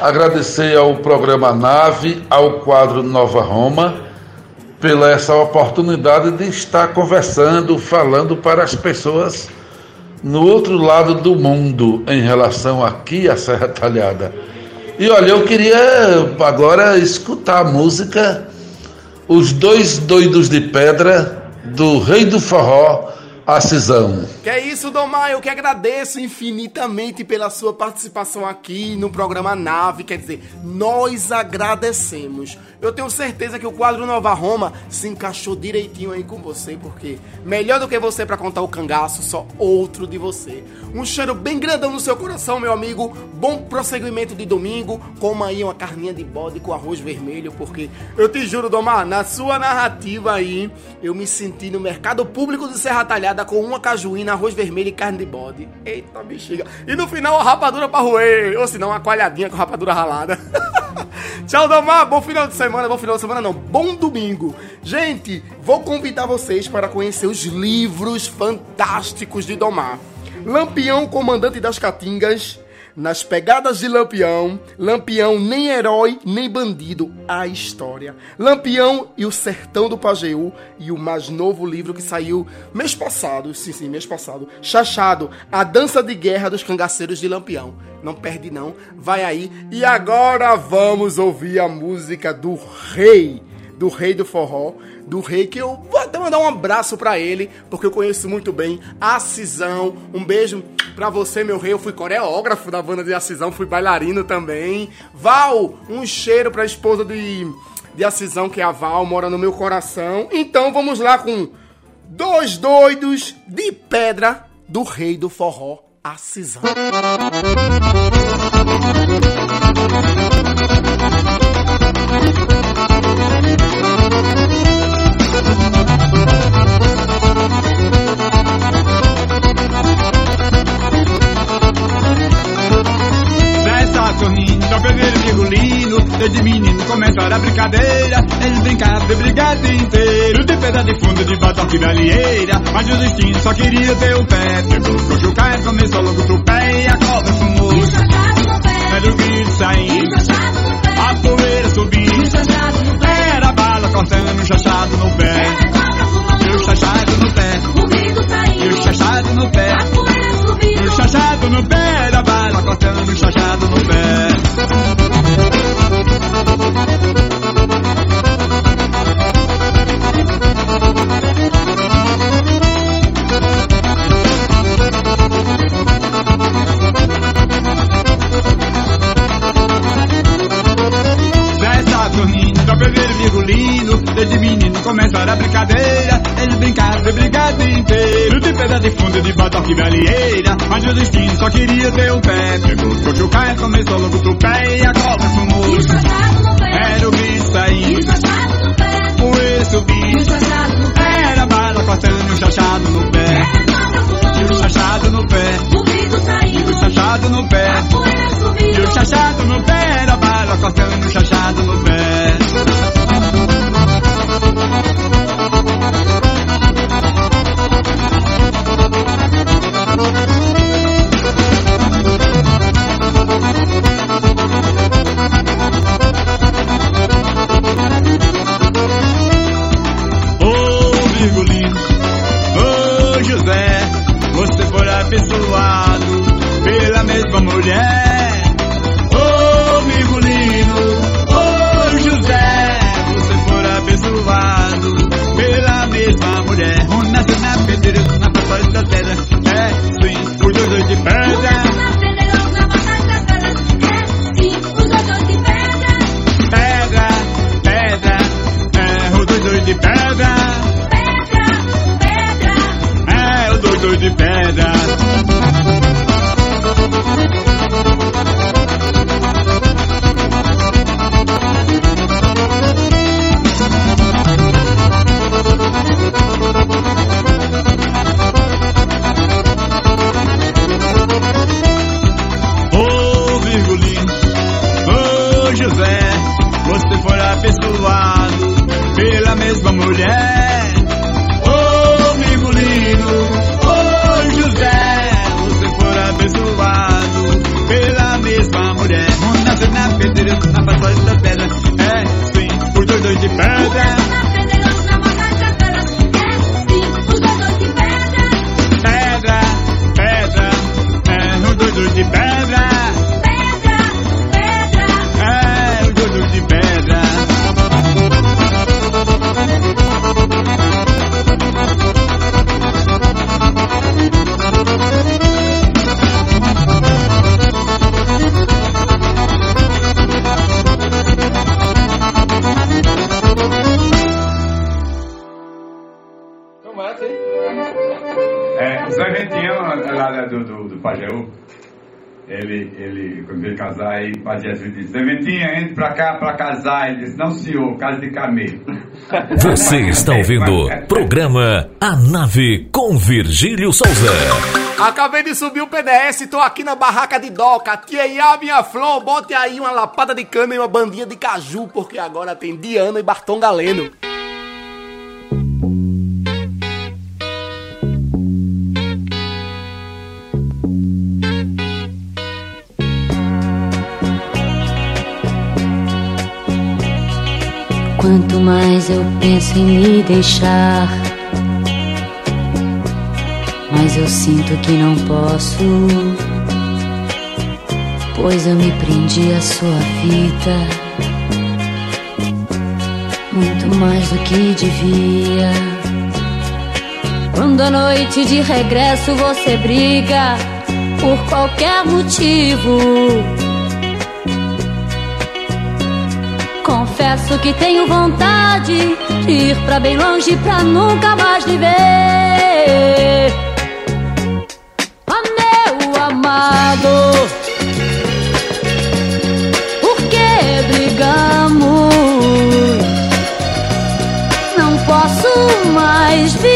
Agradecer ao programa Nave, ao quadro Nova Roma, pela essa oportunidade de estar conversando, falando para as pessoas no outro lado do mundo em relação aqui à Serra Talhada. E olha, eu queria agora escutar a música Os Dois Doidos de Pedra, do Rei do Forró, a cisão. Que é isso, Domar, eu que agradeço infinitamente pela sua participação aqui no programa Nave, quer dizer, nós agradecemos. Eu tenho certeza que o quadro Nova Roma se encaixou direitinho aí com você, porque melhor do que você para contar o cangaço, só outro de você. Um cheiro bem grandão no seu coração, meu amigo. Bom prosseguimento de domingo. Coma aí uma carninha de bode com arroz vermelho, porque eu te juro, Domar, na sua narrativa aí, eu me senti no mercado público de Serra Talhada com uma cajuína, arroz vermelho e carne de bode. Eita bexiga. E no final a rapadura pra roer. Ou se não, uma coalhadinha com rapadura ralada. Tchau, Domar. Bom final de semana. Bom final de semana, não. Bom domingo. Gente, vou convidar vocês para conhecer os livros fantásticos de Domar. Lampião, comandante das Caatingas. Nas pegadas de Lampião, Lampião nem herói nem bandido, a história. Lampião e o Sertão do Pajeú e o mais novo livro que saiu mês passado, sim, sim, mês passado, Chachado, a dança de guerra dos cangaceiros de Lampião. Não perde não, vai aí. E agora vamos ouvir a música do rei, do rei do forró, do rei que eu vou até mandar um abraço pra ele, porque eu conheço muito bem a Cisão. Um beijo pra você, meu rei. Eu fui coreógrafo da banda de Acisão, fui bailarino também. Val, um cheiro pra esposa de, de Acisão, que é a Val, mora no meu coração. Então vamos lá com Dois Doidos de Pedra do Rei do Forró, Acisão. Virgulino Desde menino começaram a brincadeira Eles brincavam de brigada inteiro De pedra de fundo, de batoque da lieira Mas o destino só queria ter o pé. Pegou o cochucar, começou logo o pé E a cobra fumou. Era o grito saindo A poeira subindo Era a bala cortando o chachado no pé. E o chachado no pé. E o chachado no pé. E o chachado no pé de fundo, de batoque da lieira Mas o destino só queria ter um pé. Pegou o cochucar, começou logo o pé E a cobra fumou Era o bicho. Saindo Poeira subindo Era bala cortando o chachado no pé. E o chachado no pé. E o chachado no pé. E o chachado no pé. Era bala cortando o chachado no pé não senhor, casa de camelo. Você está ouvindo programa A Nave com Virgílio Souza. Acabei de subir o PDS, tô aqui na barraca de doca. Tia Iá, minha flor, bote aí uma lapada de cana e uma bandinha de caju, porque agora tem Diana e Bartão Galeno. Mais eu penso em me deixar, mas eu sinto que não posso. Pois eu me prendi à sua vida, muito mais do que devia. Quando à noite de regresso você briga por qualquer motivo. Confesso que tenho vontade de ir pra bem longe pra nunca mais lhe ver. Oh, meu amado, por que brigamos? Não posso mais viver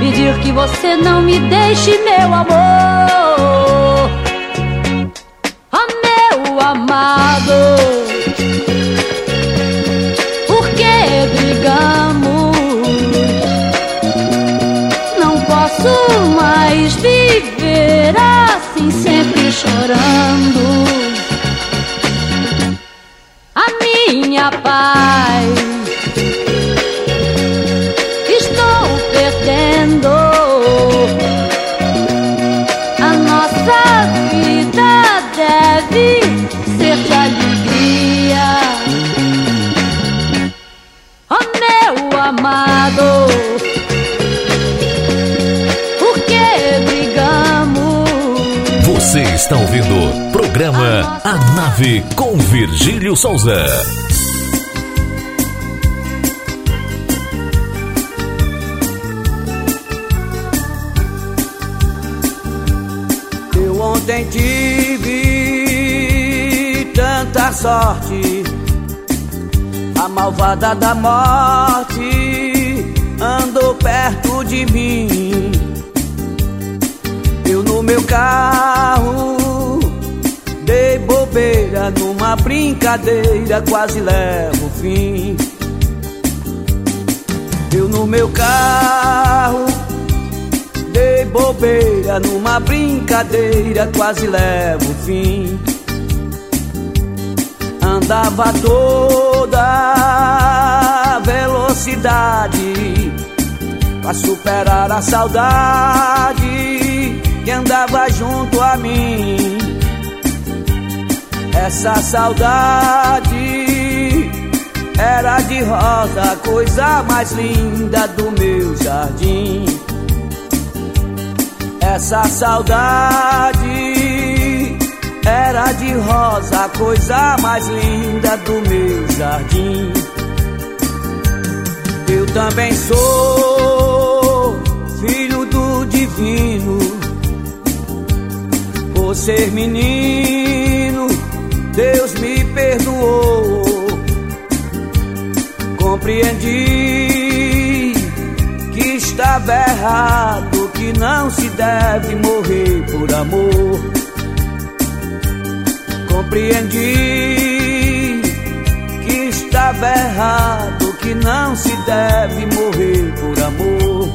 pedir que você não me deixe, meu amor. Oh, meu amado, por que brigamos? Não posso mais viver assim, sempre chorando. A minha paz está ouvindo programa A Nave com Virgílio Souza. Eu ontem tive tanta sorte, a malvada da morte andou perto de mim. Meu carro dei bobeira numa brincadeira, quase levo o fim. Eu no meu carro Dei bobeira numa brincadeira, quase levo o fim. Andava toda velocidade pra superar a saudade que andava junto a mim. Essa saudade era de rosa, coisa mais linda do meu jardim. Essa saudade era de rosa, coisa mais linda do meu jardim. Eu também sou ser menino, Deus me perdoou. Compreendi que estava errado, que não se deve morrer por amor. Compreendi que estava errado, que não se deve morrer por amor.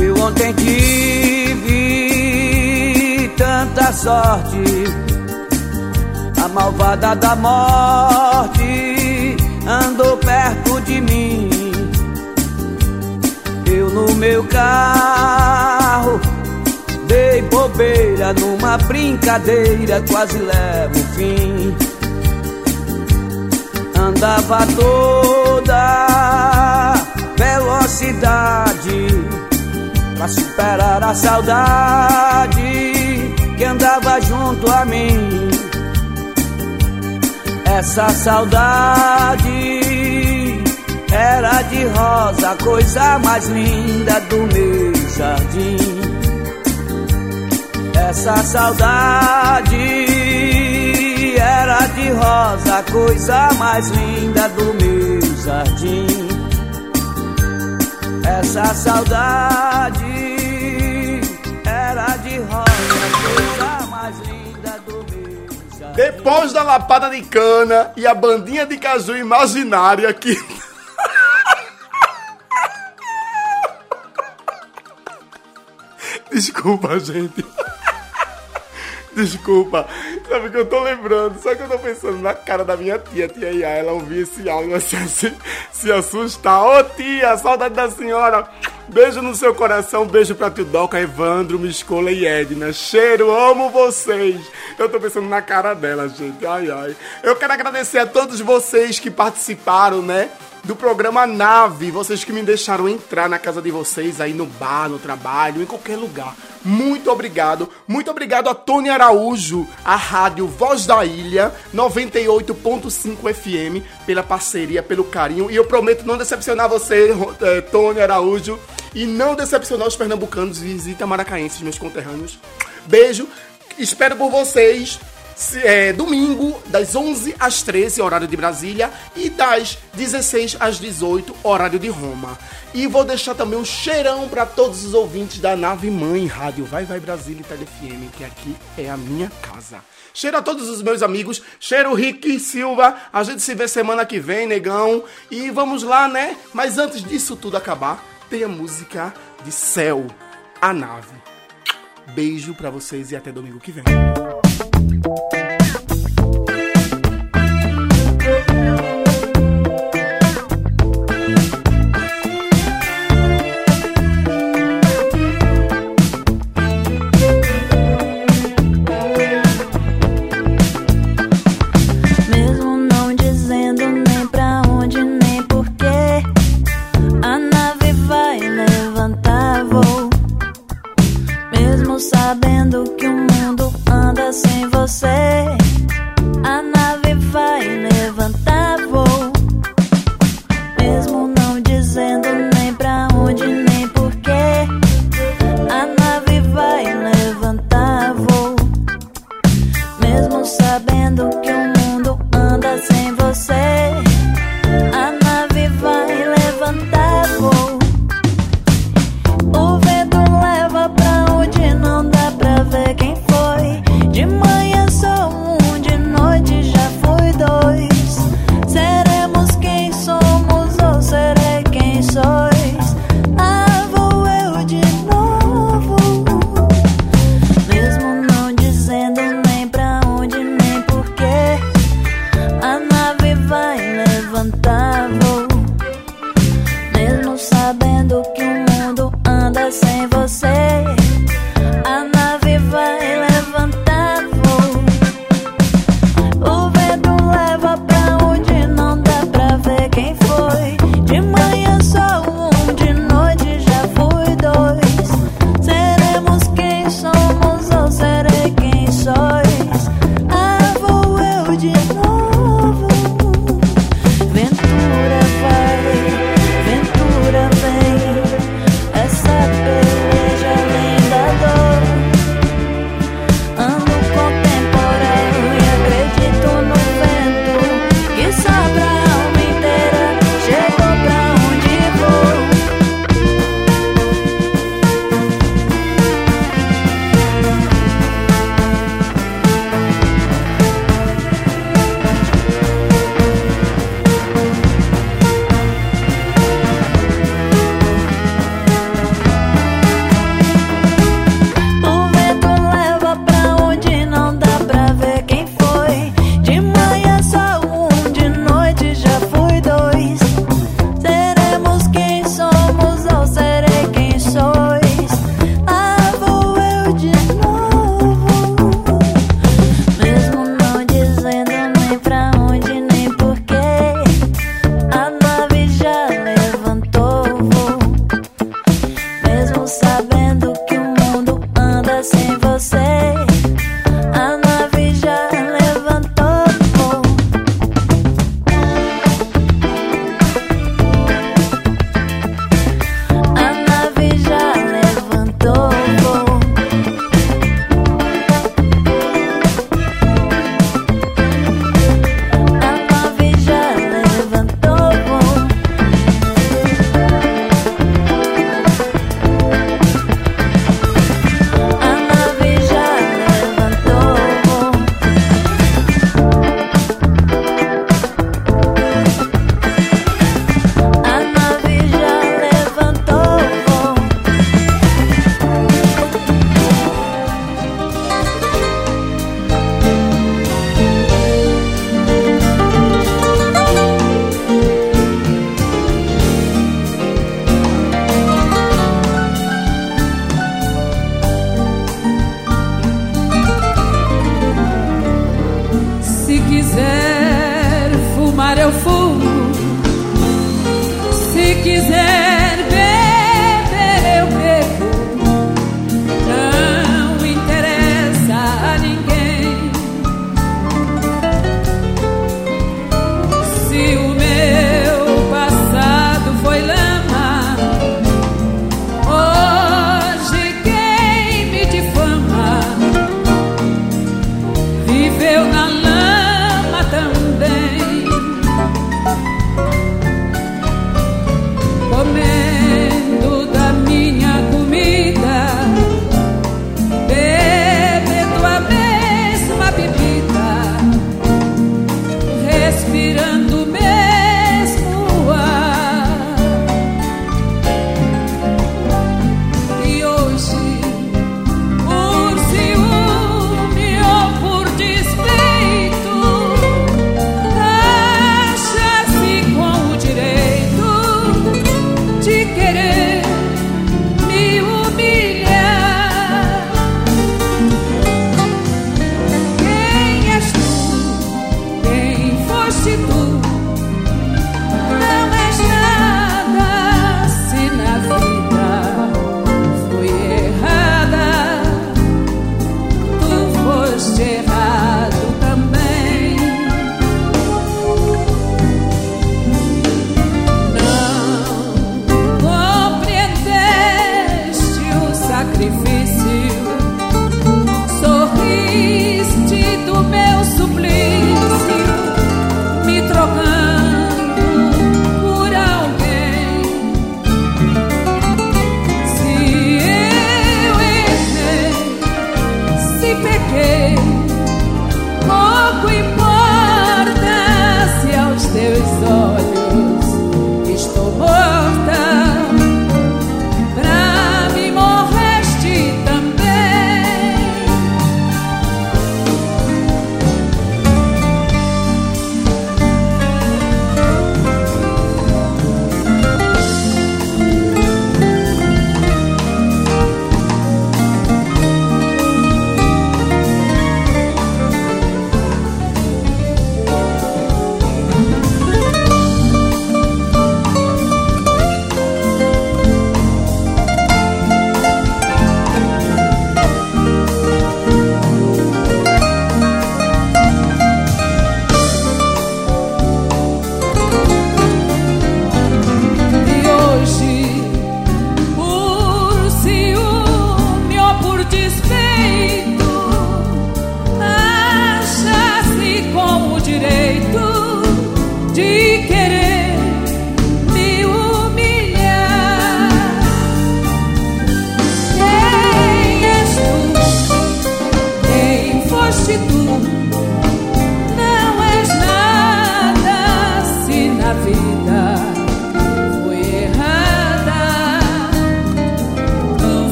Eu ontem tive sorte, a malvada da morte andou perto de mim. Eu no meu carro dei bobeira numa uma brincadeira quase leva o fim. Andava toda velocidade pra superar a saudade que andava junto a mim. Essa saudade era de rosa, coisa mais linda do meu jardim. Essa saudade era de rosa, coisa mais linda do meu jardim. Essa saudade era de rosa, Depois da lapada de cana e a bandinha de caju imaginária que. Desculpa, gente. Desculpa. Sabe que eu tô lembrando? Só que eu tô pensando na cara da minha tia, tia Ia. Ela ouvir esse áudio vai se, se, se assustar. Ô tia, saudade da senhora. Beijo no seu coração, beijo pra tio Doca, Evandro, Miscola e Edna. Cheiro, amo vocês. Eu tô pensando na cara dela, gente. Ai, ai. Eu quero agradecer a todos vocês que participaram, né? Do programa Nave, vocês que me deixaram entrar na casa de vocês, aí no bar, no trabalho, em qualquer lugar. Muito obrigado. Muito obrigado a Tony Araújo, a rádio Voz da Ilha, 98.5 FM, pela parceria, pelo carinho. E eu prometo não decepcionar você, eh, Tony Araújo, e não decepcionar os pernambucanos. Visita Maracaenses, meus conterrâneos. Beijo. Espero por vocês é, domingo, das 11 às 13, horário de Brasília, e das 16 às 18, horário de Roma. E vou deixar também um cheirão para todos os ouvintes da Nave Mãe Rádio Vai Vai Brasília e TeleFM, que aqui é a minha casa. Cheiro a todos os meus amigos, cheiro Rick Silva, a gente se vê semana que vem, negão, e vamos lá, né? Mas antes disso tudo acabar, tem a música de Céu, a nave. Beijo pra vocês e até domingo que vem. Mesmo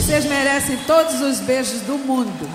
vocês. Merecem todos os beijos do mundo.